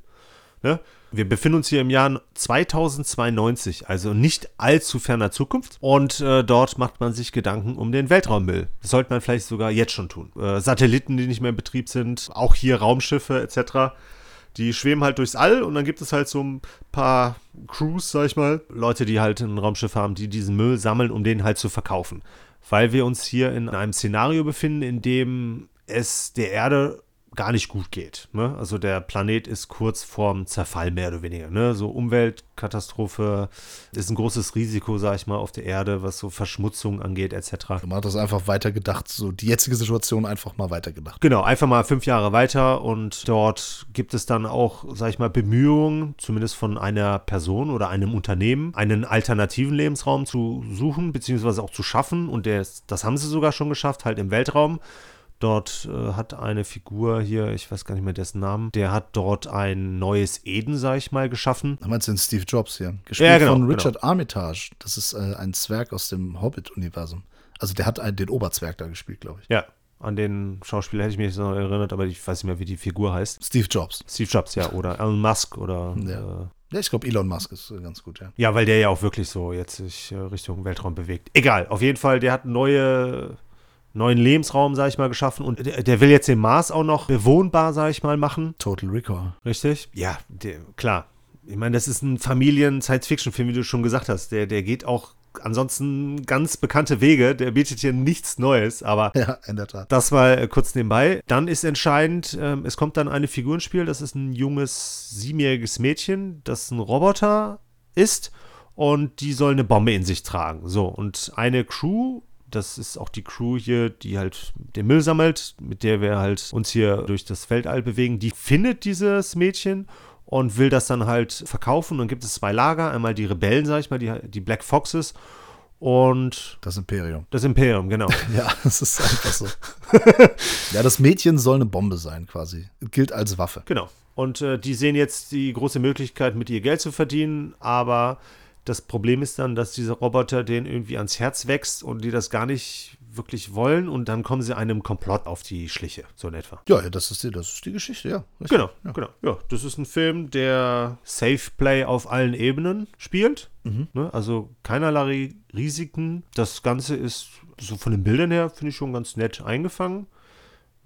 Ne? Wir befinden uns hier im Jahr 2092, also nicht allzu ferner Zukunft. Und äh, dort macht man sich Gedanken um den Weltraummüll. Das sollte man vielleicht sogar jetzt schon tun. Äh, Satelliten, die nicht mehr in Betrieb sind, auch hier Raumschiffe etc. Die schweben halt durchs All und dann gibt es halt so ein paar Crews, sag ich mal, Leute, die halt ein Raumschiff haben, die diesen Müll sammeln, um den halt zu verkaufen. Weil wir uns hier in einem Szenario befinden, in dem es der Erde gar nicht gut geht. Ne? Also der Planet ist kurz vorm Zerfall, mehr oder weniger. Ne? So Umweltkatastrophe ist ein großes Risiko, sag ich mal, auf der Erde, was so Verschmutzung angeht, etc. Man hat das einfach weitergedacht, so die jetzige Situation einfach mal weitergedacht. Genau, einfach mal fünf Jahre weiter und dort gibt es dann auch, sag ich mal, Bemühungen, zumindest von einer Person oder einem Unternehmen, einen alternativen Lebensraum zu suchen, beziehungsweise auch zu schaffen. Und der, das haben sie sogar schon geschafft, halt im Weltraum. Dort äh, hat eine Figur hier, ich weiß gar nicht mehr dessen Namen, der hat dort ein neues Eden, sag ich mal, geschaffen. Da meinst du den Steve Jobs hier? Gespielt Ja, genau, von genau. Richard Armitage. Das ist äh, ein Zwerg aus dem Hobbit-Universum. Also der hat einen, den Oberzwerg da gespielt, glaube ich. Ja, an den Schauspieler hätte ich mich noch erinnert, aber ich weiß nicht mehr, wie die Figur heißt. Steve Jobs. Steve Jobs, ja, oder Elon Musk oder. Ja. Äh, Ja, ich glaube, Elon Musk ist äh, ganz gut, ja. ja, weil der ja auch wirklich so jetzt sich äh, Richtung Weltraum bewegt. Egal, auf jeden Fall, der hat neue, neuen Lebensraum, sag ich mal, geschaffen und der, der will jetzt den Mars auch noch bewohnbar, sag ich mal, machen. Total Recall. Richtig? Ja, der, klar. Ich meine, das ist ein Familien-Science-Fiction-Film, wie du schon gesagt hast. Der, der geht auch ansonsten ganz bekannte Wege. Der bietet hier nichts Neues, aber Ja, in der Tat. das mal äh, kurz nebenbei. Dann ist entscheidend, ähm, es kommt dann eine Figur ins Spiel. Das ist ein junges, siebenjähriges Mädchen, das ein Roboter ist und die soll eine Bombe in sich tragen. So, und eine Crew. Das ist auch die Crew hier, die halt den Müll sammelt, mit der wir halt uns hier durch das Weltall bewegen. Die findet dieses Mädchen und will das dann halt verkaufen. Und dann gibt es zwei Lager. Einmal die Rebellen, sag ich mal, die, die Black Foxes und Das Imperium. das Imperium, genau. Ja, das ist einfach so. ja, das Mädchen soll eine Bombe sein, quasi. Gilt als Waffe. Genau. Und äh, die sehen jetzt die große Möglichkeit, mit ihr Geld zu verdienen, aber das Problem ist dann, dass dieser Roboter denen irgendwie ans Herz wächst und die das gar nicht wirklich wollen und dann kommen sie einem Komplott auf die Schliche, so in etwa. Ja, ja, das ist die, das ist die Geschichte, ja. Richtig. Genau, Ja. genau. Ja, das ist ein Film, der Safe Play auf allen Ebenen spielt. Ne? Also keinerlei Risiken. Das Ganze ist so von den Bildern her, finde ich schon ganz nett eingefangen.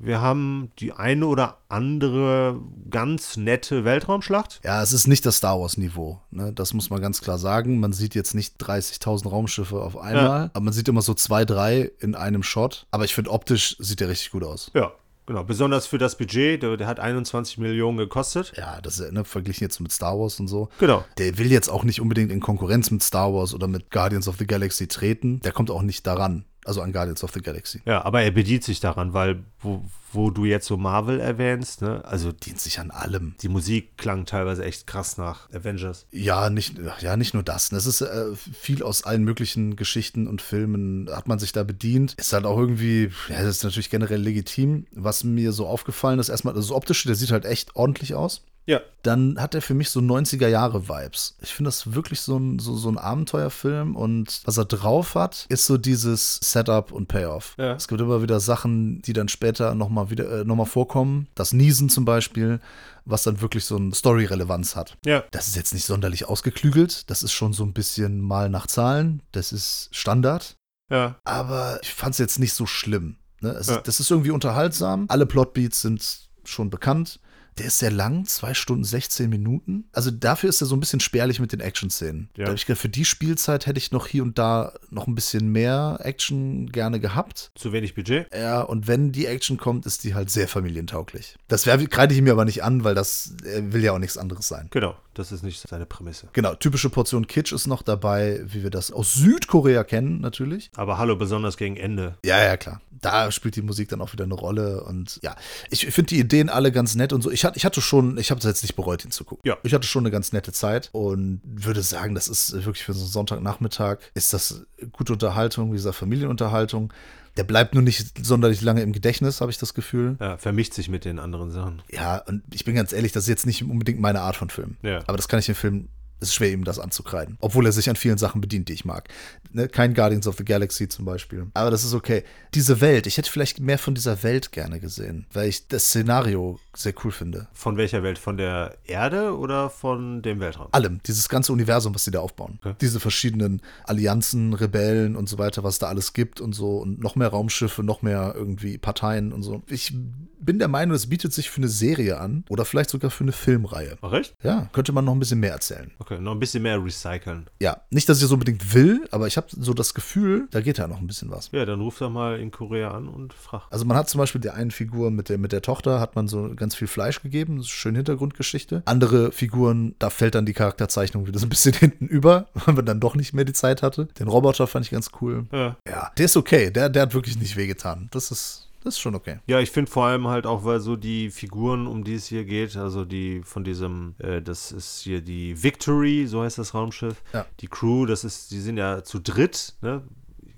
Wir haben die eine oder andere ganz nette Weltraumschlacht. Ja, es ist nicht das Star Wars-Niveau. Ne? Das muss man ganz klar sagen. Man sieht jetzt nicht 30.000 Raumschiffe auf einmal, aber man sieht immer so zwei, drei in einem Shot. Aber ich finde, optisch sieht der richtig gut aus. Ja, genau. Besonders für das Budget. Der, der hat 21 Millionen gekostet. Ja, das ist ne, verglichen jetzt mit Star Wars und so. Genau. Der will jetzt auch nicht unbedingt in Konkurrenz mit Star Wars oder mit Guardians of the Galaxy treten. Der kommt auch nicht daran. Also an Guardians of the Galaxy. Ja, aber er bedient sich daran, weil wo, wo du jetzt so Marvel erwähnst, ne? Also Dient sich an allem. die Musik klang teilweise echt krass nach Avengers. Ja, nicht, ja, nicht nur das. Das ist äh, viel aus allen möglichen Geschichten und Filmen hat man sich da bedient. Ist halt auch irgendwie, ja, das ist natürlich generell legitim. Was mir so aufgefallen ist, erstmal, also das Optische, der sieht halt echt ordentlich aus. Ja. Dann hat er für mich so 90er-Jahre-Vibes. Ich finde das wirklich so ein, so, so ein Abenteuerfilm und was er drauf hat, ist so dieses Setup und Payoff. Ja. Es gibt immer wieder Sachen, die dann später nochmal wieder äh, noch mal vorkommen. Das Niesen zum Beispiel, was dann wirklich so eine Story-Relevanz hat. Ja. Das ist jetzt nicht sonderlich ausgeklügelt. Das ist schon so ein bisschen mal nach Zahlen. Das ist Standard. Ja. Aber ich fand es jetzt nicht so schlimm. Ne? Es, Ja. Das ist irgendwie unterhaltsam. Alle Plotbeats sind schon bekannt. Der ist sehr lang, 2 Stunden 16 Minuten. Also dafür ist er so ein bisschen spärlich mit den Action-Szenen. Ja. Da habe ich gedacht, für die Spielzeit hätte ich noch hier und da noch ein bisschen mehr Action gerne gehabt. Zu wenig Budget. Ja, und wenn die Action kommt, ist die halt sehr familientauglich. Das kreide ich mir aber nicht an, weil das er will ja auch nichts anderes sein. Genau. Das ist nicht seine Prämisse. Genau, typische Portion Kitsch ist noch dabei, wie wir das aus Südkorea kennen, natürlich. Aber hallo, besonders gegen Ende. Ja, ja, klar. Da spielt die Musik dann auch wieder eine Rolle. Und ja, ich finde die Ideen alle ganz nett und so. Ich hatte, ich hatte schon, ich habe es jetzt nicht bereut, ihn zu gucken. Ja. Ich hatte schon eine ganz nette Zeit und würde sagen, das ist wirklich für so einen Sonntagnachmittag, ist das gute Unterhaltung, wie gesagt, Familienunterhaltung. Der bleibt nur nicht sonderlich lange im Gedächtnis, habe ich das Gefühl. Ja, vermischt sich mit den anderen Sachen. Ja, und ich bin ganz ehrlich, das ist jetzt nicht unbedingt meine Art von Film. Ja. Aber das kann ich dem Film Es ist schwer, ihm das anzukreiden. Obwohl er sich an vielen Sachen bedient, die ich mag. Ne? Kein Guardians of the Galaxy zum Beispiel. Aber das ist okay. Diese Welt, ich hätte vielleicht mehr von dieser Welt gerne gesehen, weil ich das Szenario sehr cool finde. Von welcher Welt? Von der Erde oder von dem Weltraum? Allem, dieses ganze Universum, was sie da aufbauen. Okay. Diese verschiedenen Allianzen, Rebellen und so weiter, was da alles gibt und so. Und noch mehr Raumschiffe, noch mehr irgendwie Parteien und so. Ich bin der Meinung, es bietet sich für eine Serie an oder vielleicht sogar für eine Filmreihe. Ach, echt? Ja, könnte man noch ein bisschen mehr erzählen. Okay, noch ein bisschen mehr recyceln. Ja, nicht, dass ich das unbedingt will, aber ich habe so das Gefühl, da geht ja noch ein bisschen was. Ja, dann ruf doch mal in Korea an und frag. Also man hat zum Beispiel der einen Figur mit der, mit der Tochter, hat man so ganz viel Fleisch gegeben, das ist schön Hintergrundgeschichte. Andere Figuren, da fällt dann die Charakterzeichnung wieder so ein bisschen hinten über, weil man dann doch nicht mehr die Zeit hatte. Den Roboter fand ich ganz cool. Ja. Ja, der ist okay, der, der hat wirklich nicht wehgetan. Das ist, das ist schon okay. Ja, ich finde vor allem halt auch, weil so die Figuren, um die es hier geht, also die von diesem, äh, das ist hier die Victory, so heißt das Raumschiff. Ja. Die Crew, das ist, die sind ja zu dritt, ne?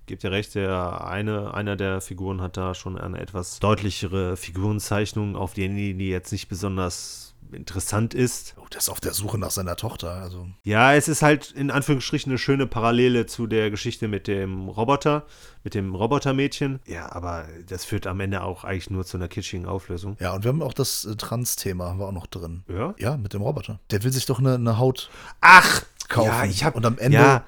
Gebt ja recht, der eine, einer der Figuren hat da schon eine etwas deutlichere Figurenzeichnung, auf die, die jetzt nicht besonders interessant ist. Oh, der ist auf der Suche nach seiner Tochter. Also, Ja, es ist halt in Anführungsstrichen eine schöne Parallele zu der Geschichte mit dem Roboter, mit dem Robotermädchen. Ja, aber das führt am Ende auch eigentlich nur zu einer kitschigen Auflösung. ja, und wir haben auch das äh, Trans-Thema, haben wir auch noch drin. Ja? Ja, mit dem Roboter. Der will sich doch eine, eine Haut Ach, kaufen. Ja, ich hab, und am Ende Ja,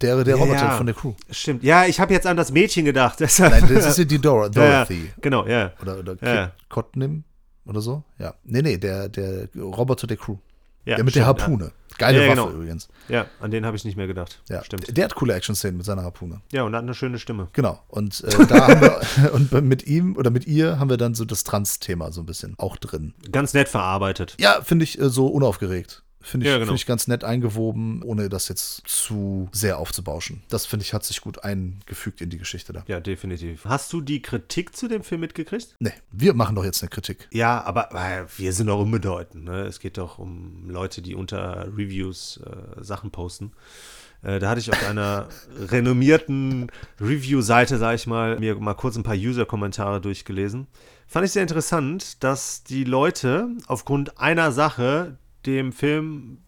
der, der Ja, Roboter ja. von der Crew. stimmt. Ja, ich habe jetzt an das Mädchen gedacht. Nein, das ist ja die Dor ja, ja, Dorothy. genau, ja. Oder, oder ja. Kotnim oder so. Ja. Nee, nee, der, der Roboter der Crew. ja der mit der stimmt, Harpune. Geile Ja, ja, Waffe genau. übrigens. Ja, ja, an den habe ich nicht mehr gedacht. Ja. Stimmt. Der hat coole Action-Szenen mit seiner Harpune. Ja, und hat eine schöne Stimme. Genau. Und äh, da haben wir, und mit ihm oder mit ihr haben wir dann so das Trans-Thema so ein bisschen auch drin. Ganz nett verarbeitet. Ja, finde ich äh, so unaufgeregt. Finde ich, Ja, genau. find ich ganz nett eingewoben, ohne das jetzt zu sehr aufzubauschen. Das finde ich, hat sich gut eingefügt in die Geschichte da. Ja, definitiv. Hast du die Kritik zu dem Film mitgekriegt? Nee, wir machen doch jetzt eine Kritik. Ja, aber wir sind doch unbedeutend. Ne? Es geht doch um Leute, die unter Reviews äh, Sachen posten. Äh, da hatte ich auf einer renommierten Review-Seite, sag ich mal, mir mal kurz ein paar User-Kommentare durchgelesen. Fand ich sehr interessant, dass die Leute aufgrund einer Sache dem Film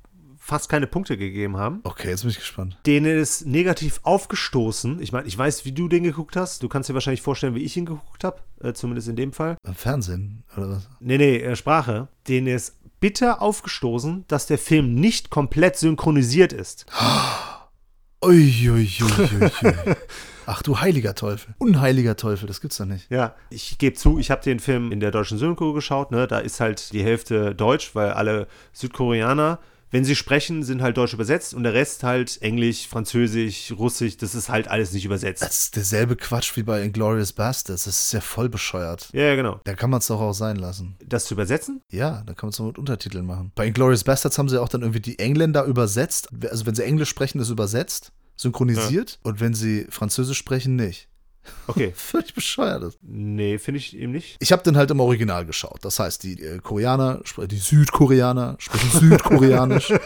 fast keine Punkte gegeben haben. Okay, jetzt bin ich gespannt. Denen ist negativ aufgestoßen. Ich meine, ich weiß, wie du den geguckt hast. Du kannst dir wahrscheinlich vorstellen, wie ich ihn geguckt habe. Äh, zumindest in dem Fall. Im Fernsehen oder was? Nee, nee, äh, Sprache. Denen ist bitter aufgestoßen, dass der Film nicht komplett synchronisiert ist. Uiuiuiui. Ach du heiliger Teufel. Unheiliger Teufel, das gibt's doch nicht. Ja, ich gebe zu, ich habe den Film in der deutschen Synchro geschaut. Ne? Da ist halt die Hälfte Deutsch, weil alle Südkoreaner, wenn sie sprechen, sind halt Deutsch übersetzt und der Rest halt Englisch, Französisch, Russisch. Das ist halt alles nicht übersetzt. Das ist derselbe Quatsch wie bei Inglourious Bastards. Das ist ja voll bescheuert. Ja, ja, genau. Da kann man es doch auch sein lassen. Das zu übersetzen? Ja, da kann man es mit Untertiteln machen. Bei Inglourious Bastards haben sie auch dann irgendwie die Engländer übersetzt. Also wenn sie Englisch sprechen, ist übersetzt, synchronisiert. Und wenn sie Französisch sprechen, nicht. Okay. Völlig bescheuert. ist. Nee, finde ich eben nicht. Ich habe den halt im Original geschaut. Das heißt, die äh, Koreaner, die Südkoreaner sprechen Südkoreanisch.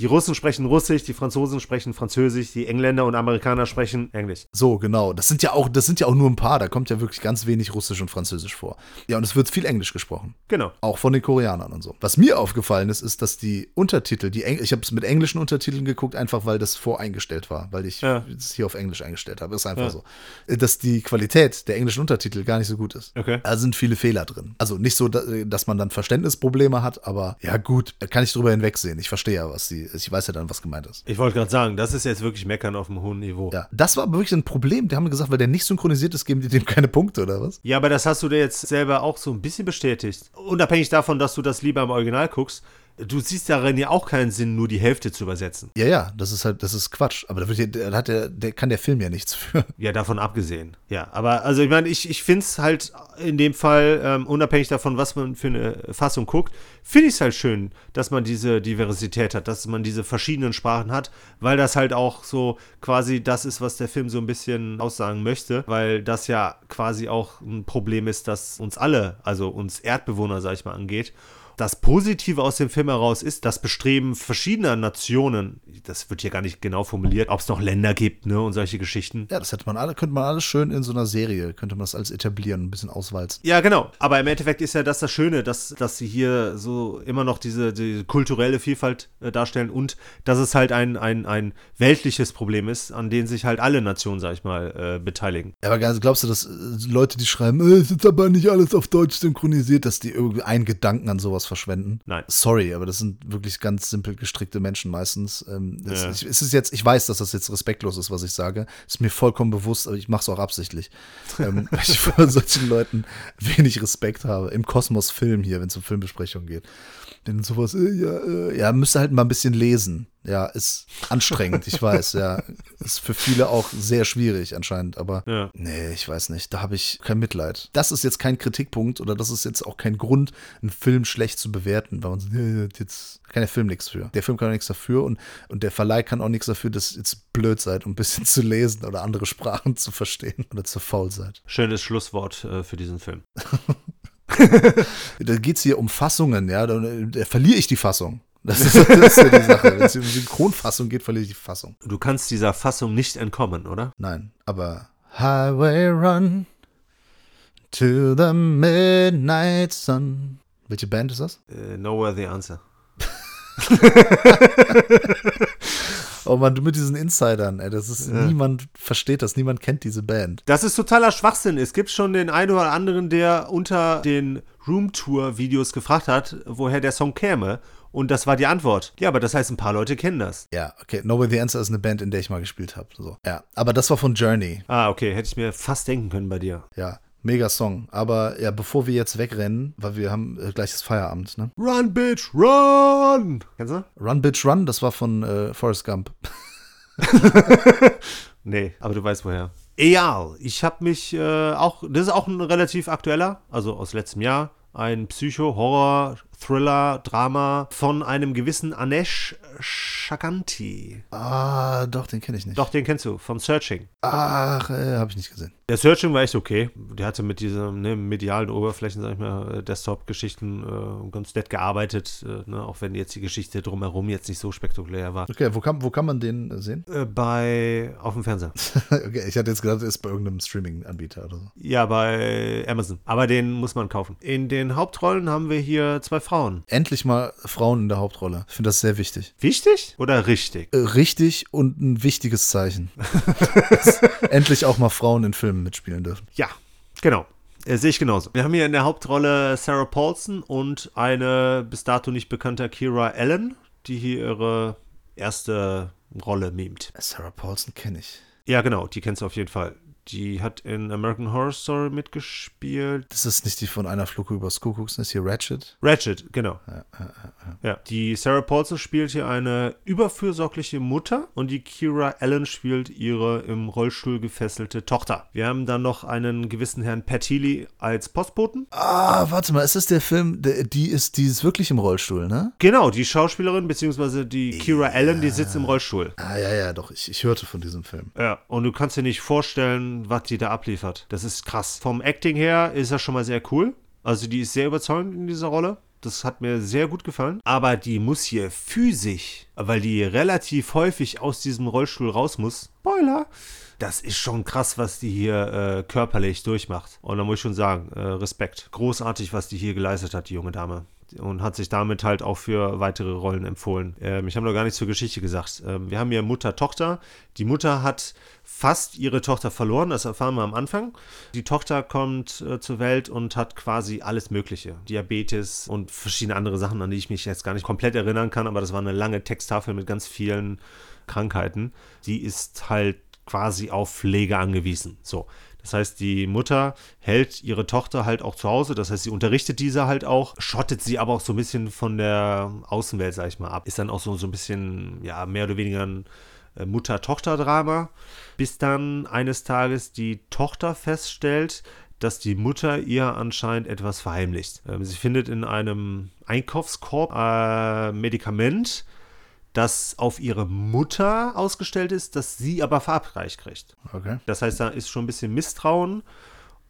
Die Russen sprechen Russisch, die Franzosen sprechen Französisch, die Engländer und Amerikaner sprechen Englisch. So, genau. Das sind ja auch, das sind ja auch nur ein paar. Da kommt ja wirklich ganz wenig Russisch und Französisch vor. Ja, und es wird viel Englisch gesprochen. Genau. Auch von den Koreanern und so. Was mir aufgefallen ist, ist, dass die Untertitel, die Eng ich habe es mit englischen Untertiteln geguckt, einfach weil das voreingestellt war, weil ich Ja. es hier auf Englisch eingestellt habe. Ist einfach Ja. so. Dass die Qualität der englischen Untertitel gar nicht so gut ist. Okay. Da sind viele Fehler drin. Also nicht so, da- dass man dann Verständnisprobleme hat, aber ja gut, da kann ich drüber hinwegsehen. Ich verstehe ja, was die, ich weiß ja dann, was gemeint ist. Ich wollte gerade sagen, das ist jetzt wirklich Meckern auf einem hohen Niveau. Ja, das war aber wirklich ein Problem. Die haben gesagt, weil der nicht synchronisiert ist, geben die dem keine Punkte oder was? Ja, aber das hast du dir jetzt selber auch so ein bisschen bestätigt. Unabhängig davon, dass du das lieber im Original guckst, du siehst darin ja auch keinen Sinn, nur die Hälfte zu übersetzen. Ja, ja, das ist halt, das ist Quatsch. Aber da, wird da hat der, der kann der Film ja nichts für. Ja, davon abgesehen. Ja, aber also ich meine, ich, ich finde es halt in dem Fall, ähm, unabhängig davon, was man für eine Fassung guckt, finde ich es halt schön, dass man diese Diversität hat, dass man diese verschiedenen Sprachen hat, weil das halt auch so quasi das ist, was der Film so ein bisschen aussagen möchte, weil das ja quasi auch ein Problem ist, das uns alle, also uns Erdbewohner, sag ich mal, angeht. Das Positive aus dem Film heraus ist, das Bestreben verschiedener Nationen, das wird hier gar nicht genau formuliert, ob es noch Länder gibt, ne, und solche Geschichten. Ja, das hätte man alle, könnte man alles schön in so einer Serie, könnte man das alles etablieren, ein bisschen auswalzen. Ja, genau. Aber im Endeffekt ist ja das das Schöne, dass, dass sie hier so immer noch diese, diese kulturelle Vielfalt äh, darstellen und dass es halt ein, ein, ein weltliches Problem ist, an dem sich halt alle Nationen, sag ich mal, äh, beteiligen. Ja, aber glaubst du, dass äh, Leute, die schreiben, äh, es ist aber nicht alles auf Deutsch synchronisiert, dass die irgendwie einen Gedanken an sowas verschwenden? Nein. Sorry, aber das sind wirklich ganz simpel gestrickte Menschen meistens. Ähm, das, Ja. ich, es ist jetzt, ich weiß, dass das jetzt respektlos ist, was ich sage. Ist mir vollkommen bewusst, aber ich mache es auch absichtlich. ähm, weil ich vor solchen Leuten wenig Respekt habe. Im Kosmos-Film hier, wenn es um Filmbesprechungen geht. Denn sowas, äh, ja, äh, ja, müsste halt mal ein bisschen lesen. Ja, ist anstrengend, ich weiß, ja. Ist für viele auch sehr schwierig anscheinend, aber Ja. nee, ich weiß nicht. Da habe ich kein Mitleid. Das ist jetzt kein Kritikpunkt oder das ist jetzt auch kein Grund, einen Film schlecht zu bewerten, weil man sagt, jetzt kann der Film nichts für. Der Film kann auch nichts dafür und, und der Verleih kann auch nichts dafür, dass ihr jetzt blöd seid, um ein bisschen zu lesen oder andere Sprachen zu verstehen oder zu faul seid. Schönes Schlusswort äh, für diesen Film. Da geht es hier um Fassungen, ja. Da, da verliere ich die Fassung. Das ist, das ist ja die Sache. Wenn es um Synchronfassung geht, verliere ich die Fassung. Du kannst dieser Fassung nicht entkommen, oder? Nein, aber Highway Run to the Midnight Sun. Welche Band ist das? Äh, nowhere the answer. Oh man, du mit diesen Insidern, ey, das ist niemand versteht das, niemand kennt diese Band. Das ist totaler Schwachsinn. Es gibt schon den einen oder anderen, der unter den Roomtour-Videos gefragt hat, woher der Song käme. Und das war die Antwort. Ja, aber das heißt, ein paar Leute kennen das. Ja, okay, No Way the Answer ist eine Band, in der ich mal gespielt habe. So. Ja, aber das war von Journey. Ah, okay, hätte ich mir fast denken können bei dir. Ja, mega Song. Aber ja, bevor wir jetzt wegrennen, weil wir haben äh, gleich das Feierabend, ne? Run, Bitch, run! Kennst du? Run Bitch Run, das war von äh, Forrest Gump. Nee, aber du weißt woher. Egal, ich habe mich äh, auch, das ist auch ein relativ aktueller, also aus letztem Jahr, ein Psycho-Horror, Thriller, Drama von einem gewissen Anesh Shaganti. Ah, doch, den kenne ich nicht. Doch, den kennst du, von Searching. Ach, äh, habe ich nicht gesehen. Der Searching war echt okay. Der hatte mit diesen ne, medialen Oberflächen, sag ich mal, äh, Desktop-Geschichten äh, ganz nett gearbeitet, äh, ne, auch wenn jetzt die Geschichte drumherum jetzt nicht so spektakulär war. Okay, wo kann, wo kann man den sehen? Äh, bei, auf dem Fernseher. okay, ich hatte jetzt gedacht, er ist bei irgendeinem Streaming-Anbieter oder so. Ja, bei Amazon. Aber den muss man kaufen. In den Hauptrollen haben wir hier zwei Frauen. Endlich mal Frauen in der Hauptrolle. Ich finde das sehr wichtig. Wichtig oder richtig? Äh, richtig und ein wichtiges Zeichen. Endlich auch mal Frauen in Filmen mitspielen dürfen. Ja, genau. Äh, sehe ich genauso. Wir haben hier in der Hauptrolle Sarah Paulson und eine bis dato nicht bekannte Kira Allen, die hier ihre erste Rolle mimt. Sarah Paulson kenne ich. Ja, genau, die kennst du auf jeden Fall. Die hat in American Horror Story mitgespielt. Das ist nicht die von einer Flug übers Kuckucksnest, hier Ratchet. Ratchet, genau. Ja, die Sarah Paulson spielt hier eine überfürsorgliche Mutter und die Kira Allen spielt ihre im Rollstuhl gefesselte Tochter. Wir haben dann noch einen gewissen Herrn Patili als Postboten. Ah, warte mal, ist das der Film, der, die, ist, die ist wirklich im Rollstuhl, ne? Genau, die Schauspielerin beziehungsweise die Kira Allen, die sitzt im Rollstuhl. Ah, ja, ja, doch, ich, ich hörte von diesem Film. Ja, und du kannst dir nicht vorstellen, was die da abliefert. Das ist krass. Vom Acting her ist das schon mal sehr cool. Also die ist sehr überzeugend in dieser Rolle. Das hat mir sehr gut gefallen. Aber die muss hier physisch, weil die relativ häufig aus diesem Rollstuhl raus muss. Spoiler! Das ist schon krass, was die hier äh, körperlich durchmacht. Und da muss ich schon sagen, äh, Respekt. Großartig, was die hier geleistet hat, die junge Dame. Und hat sich damit halt auch für weitere Rollen empfohlen. Ähm, ich habe noch gar nichts zur Geschichte gesagt. Ähm, wir haben hier Mutter-Tochter. Die Mutter hat fast ihre Tochter verloren, das erfahren wir am Anfang. Die Tochter kommt äh, zur Welt und hat quasi alles Mögliche. Diabetes und verschiedene andere Sachen, an die ich mich jetzt gar nicht komplett erinnern kann, aber das war eine lange Texttafel mit ganz vielen Krankheiten. Sie ist halt quasi auf Pflege angewiesen. So. Das heißt, die Mutter hält ihre Tochter halt auch zu Hause. Das heißt, sie unterrichtet diese halt auch, schottet sie aber auch so ein bisschen von der Außenwelt, sag ich mal, ab. Ist dann auch so, so ein bisschen, ja, mehr oder weniger ein äh, Mutter-Tochter-Drama. Bis dann eines Tages die Tochter feststellt, dass die Mutter ihr anscheinend etwas verheimlicht. Ähm, sie findet in einem Einkaufskorb äh, Medikament, das auf ihre Mutter ausgestellt ist, das sie aber verabreicht kriegt. Okay. Das heißt, da ist schon ein bisschen Misstrauen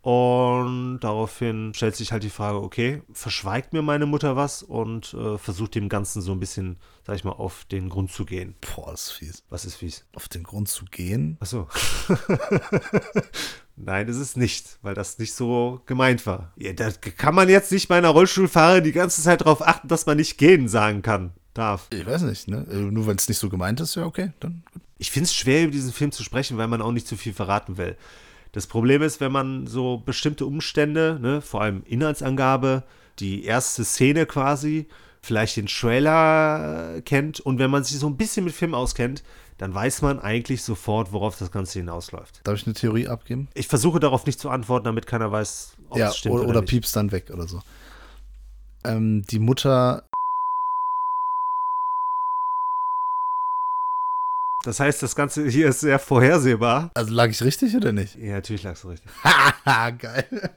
Und daraufhin stellt sich halt die Frage, okay, verschweigt mir meine Mutter was und äh, versucht dem Ganzen so ein bisschen, sag ich mal, auf den Grund zu gehen. Boah, das ist fies. Was ist fies? Auf den Grund zu gehen? Ach so. Nein, das ist nicht, weil das nicht so gemeint war. Ja, da kann man jetzt nicht bei einer Rollstuhlfahrerin die ganze Zeit darauf achten, dass man nicht gehen sagen kann, darf. Ich weiß nicht, ne? Äh, Nur wenn es nicht so gemeint ist, ja, okay, dann. Ich finde es schwer, über diesen Film zu sprechen, weil man auch nicht zu viel verraten will. Das Problem ist, wenn man so bestimmte Umstände, ne, vor allem Inhaltsangabe, die erste Szene quasi, vielleicht den Trailer äh, kennt und wenn man sich so ein bisschen mit Film auskennt, dann weiß man eigentlich sofort, worauf das Ganze hinausläuft. Darf ich eine Theorie abgeben? Ich versuche darauf nicht zu antworten, damit keiner weiß, ob ja, es stimmt oder, oder, oder piepst dann weg oder so. Ähm, die Mutter, Das heißt, das Ganze hier ist sehr vorhersehbar. also lag ich richtig oder nicht? Ja, natürlich lagst du richtig. Haha, geil.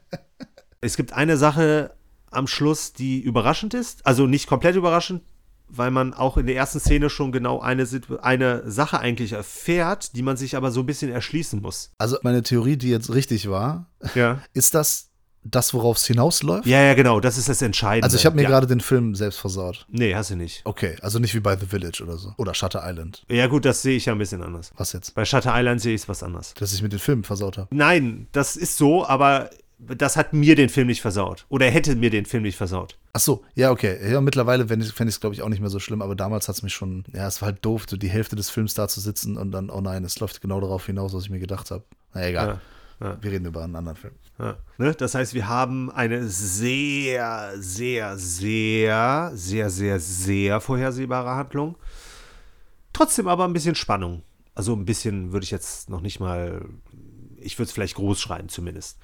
Es gibt eine Sache am Schluss, die überraschend ist. Also nicht komplett überraschend, weil man auch in der ersten Szene schon genau eine, eine Sache eigentlich erfährt, die man sich aber so ein bisschen erschließen muss. Also meine Theorie, die jetzt richtig war, Ja. ist das das, worauf es hinausläuft? Ja, ja, genau. Das ist das Entscheidende. Also ich habe mir ja. gerade den Film selbst versaut. Nee, hast du nicht. Okay, also nicht wie bei The Village oder so. Oder Shutter Island. Ja, gut, das sehe ich ja ein bisschen anders. Was jetzt? Bei Shutter Island sehe ich es was anders. Dass ich mit den Filmen versaut habe. Nein, das ist so, aber das hat mir den Film nicht versaut. Oder hätte mir den Film nicht versaut. Ach so, ja, okay. Ja, mittlerweile fände ich es, glaube ich, auch nicht mehr so schlimm, aber damals hat es mich schon, ja, es war halt doof, so die Hälfte des Films da zu sitzen und dann, oh nein, es läuft genau darauf hinaus, was ich mir gedacht habe. Na egal. Ja, ja. Wir reden über einen anderen Film. Ja, ne? Das heißt, wir haben eine sehr, sehr, sehr, sehr, sehr, sehr vorhersehbare Handlung. Trotzdem aber ein bisschen Spannung. Also ein bisschen würde ich jetzt noch nicht mal, ich würde es vielleicht groß schreien zumindest.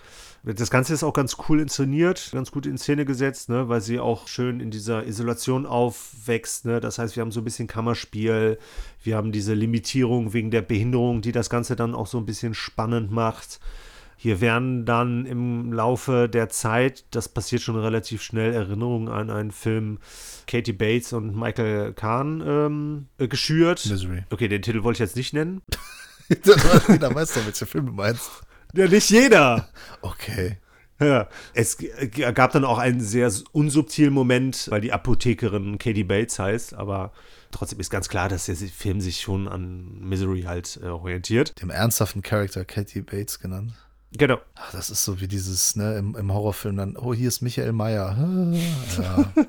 Das Ganze ist auch ganz cool inszeniert, ganz gut in Szene gesetzt, ne? weil sie auch schön in dieser Isolation aufwächst. Ne? Das heißt, wir haben so ein bisschen Kammerspiel, wir haben diese Limitierung wegen der Behinderung, die das Ganze dann auch so ein bisschen spannend macht. Hier werden dann im Laufe der Zeit, das passiert schon relativ schnell, Erinnerungen an einen Film Katie Bates und Michael Kahn ähm, äh, geschürt. Misery. Okay, den Titel wollte ich jetzt nicht nennen. Jeder weiß doch, welche Film du meinst. Ja, nicht jeder. Okay. Ja. Es gab dann auch einen sehr unsubtilen Moment, weil die Apothekerin Katie Bates heißt, aber trotzdem ist ganz klar, dass der Film sich schon an Misery halt äh, orientiert. Dem ernsthaften Charakter Katie Bates genannt. Genau. Ach, das ist so wie dieses, ne, im, im Horrorfilm dann, oh, hier ist Michael Meyer. Ja.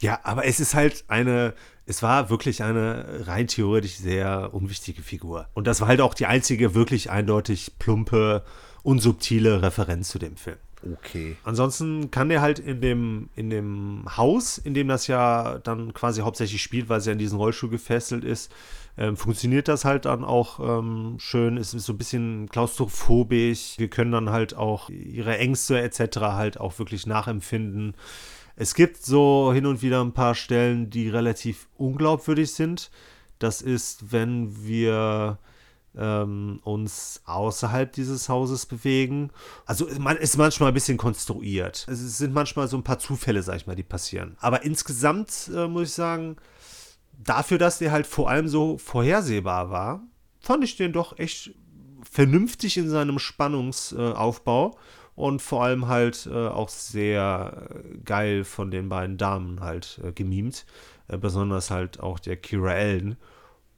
Ja, aber es ist halt eine, es war wirklich eine rein theoretisch sehr unwichtige Figur. Und das war halt auch die einzige wirklich eindeutig plumpe, unsubtile Referenz zu dem Film. Okay. Ansonsten kann der halt in dem, in dem Haus, in dem das ja dann quasi hauptsächlich spielt, weil ja in diesen Rollstuhl gefesselt ist, ähm, funktioniert das halt dann auch ähm, schön. Es ist so ein bisschen klaustrophobisch. Wir können dann halt auch ihre Ängste etc. halt auch wirklich nachempfinden. Es gibt so hin und wieder ein paar Stellen, die relativ unglaubwürdig sind. Das ist, wenn wir ähm, uns außerhalb dieses Hauses bewegen. Also man ist manchmal ein bisschen konstruiert. Es sind manchmal so ein paar Zufälle, sag ich mal, die passieren. Aber insgesamt äh, muss ich sagen, dafür, dass der halt vor allem so vorhersehbar war, fand ich den doch echt vernünftig in seinem Spannungsaufbau und vor allem halt äh, auch sehr äh, geil von den beiden Damen halt äh, gemimt. Äh, besonders halt auch der Kira Ellen.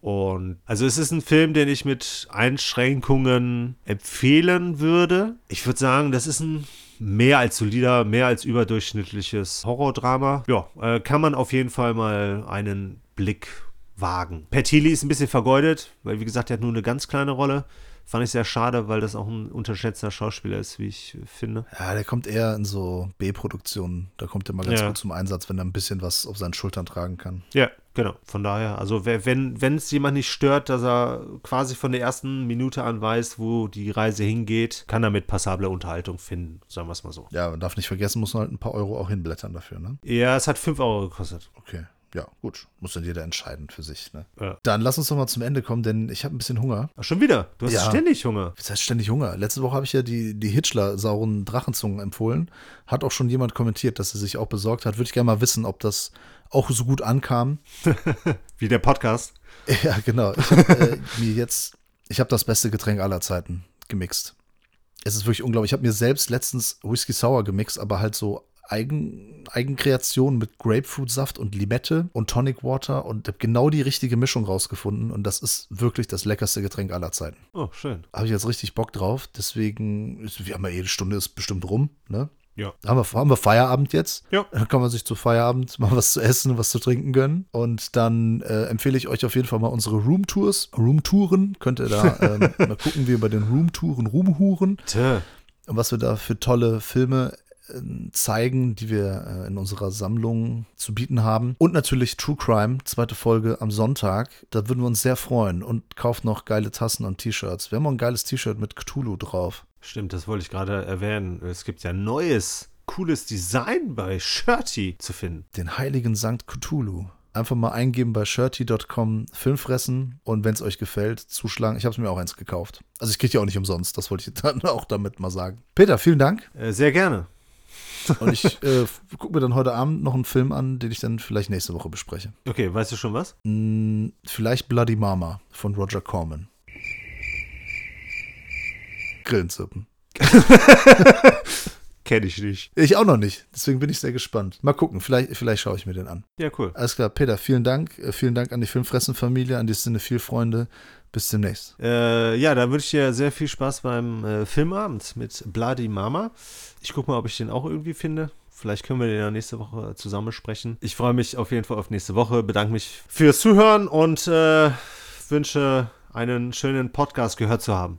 Und also es ist ein Film, den ich mit Einschränkungen empfehlen würde. Ich würde sagen, das ist ein mehr als solider, mehr als überdurchschnittliches Horrordrama. Ja, äh, kann man auf jeden Fall mal einen Blick wagen. Pertili ist ein bisschen vergeudet, weil wie gesagt, er hat nur eine ganz kleine Rolle. Fand ich sehr schade, weil das auch ein unterschätzter Schauspieler ist, wie ich finde. Ja, der kommt eher in so B-Produktionen. Da kommt er mal ganz Ja. gut zum Einsatz, wenn er ein bisschen was auf seinen Schultern tragen kann. Ja, genau. Von daher, also wenn es jemand nicht stört, dass er quasi von der ersten Minute an weiß, wo die Reise hingeht, kann er mit passabler Unterhaltung finden, sagen wir es mal so. Ja, man darf nicht vergessen, muss man halt ein paar Euro auch hinblättern dafür, ne? Ja, es hat 5 Euro gekostet. Okay. Ja, gut. Muss dann jeder entscheiden für sich, ne? Ja. Dann lass uns doch mal zum Ende kommen, denn ich habe ein bisschen Hunger. Ach, schon wieder? Du hast Ja. ständig Hunger. Das heißt ständig Hunger. Letzte Woche habe ich ja die, die Hitchler-sauren Drachenzungen empfohlen. Hat auch schon jemand kommentiert, dass er sich auch besorgt hat. Würde ich gerne mal wissen, ob das auch so gut ankam. Wie der Podcast. Ja, genau. Ich habe äh, mir jetzt, ich habe das beste Getränk aller Zeiten gemixt. Es ist wirklich unglaublich. Ich habe mir selbst letztens Whisky Sour gemixt, aber halt so Eigen, Eigenkreation mit Grapefruitsaft und Limette und Tonic Water und habe genau die richtige Mischung rausgefunden. Und das ist wirklich das leckerste Getränk aller Zeiten. Oh, schön. Habe ich jetzt richtig Bock drauf. Deswegen, ist- wir haben ja jede Stunde ist bestimmt rum, ne? Ja. Haben wir, haben wir Feierabend jetzt? Ja. Dann kann man sich zu Feierabend mal was zu essen, was zu trinken gönnen. Und dann äh, empfehle ich euch auf jeden Fall mal unsere Roomtours. Roomtouren. Könnt ihr da ähm, mal gucken, wie wir bei den Roomtouren rumhuren. Tö. Und was wir da für tolle Filme zeigen, die wir äh, in unserer Sammlung zu bieten haben. Und natürlich True Crime, zweite Folge am Sonntag. Da würden wir uns sehr freuen. Und kauft noch geile Tassen und T-Shirts. Wir haben auch ein geiles T-Shirt mit Cthulhu drauf. Stimmt, das wollte ich gerade erwähnen. Es gibt ja neues, cooles Design bei Shirty zu finden. Den heiligen Sankt Cthulhu. Einfach mal eingeben bei shirty.com Filmfressen und wenn es euch gefällt, zuschlagen. Ich habe es mir auch eins gekauft. Also ich kriege ja auch nicht umsonst, das wollte ich dann auch damit mal sagen. Peter, vielen Dank. Äh, sehr gerne. Und ich äh, gucke mir dann heute Abend noch einen Film an, den ich dann vielleicht nächste Woche bespreche. Okay, weißt du schon was? Hm, vielleicht Bloody Mama von Roger Corman. Grillenzirpen. Kenn ich nicht. Ich auch noch nicht, deswegen bin ich sehr gespannt. Mal gucken, vielleicht, vielleicht schaue ich mir den an. Ja, cool. Alles klar, Peter, vielen Dank. Äh, Vielen Dank an die Filmfressen-Familie, an die Sinne viel Freunde. Bis demnächst. Äh, ja, da wünsche ich dir sehr viel Spaß beim äh, Filmabend mit Bloody Mama. Ich gucke mal, ob ich den auch irgendwie finde. Vielleicht können wir den ja nächste Woche zusammen besprechen. Ich freue mich auf jeden Fall auf nächste Woche. Bedanke mich fürs Zuhören und äh, wünsche einen schönen Podcast gehört zu haben.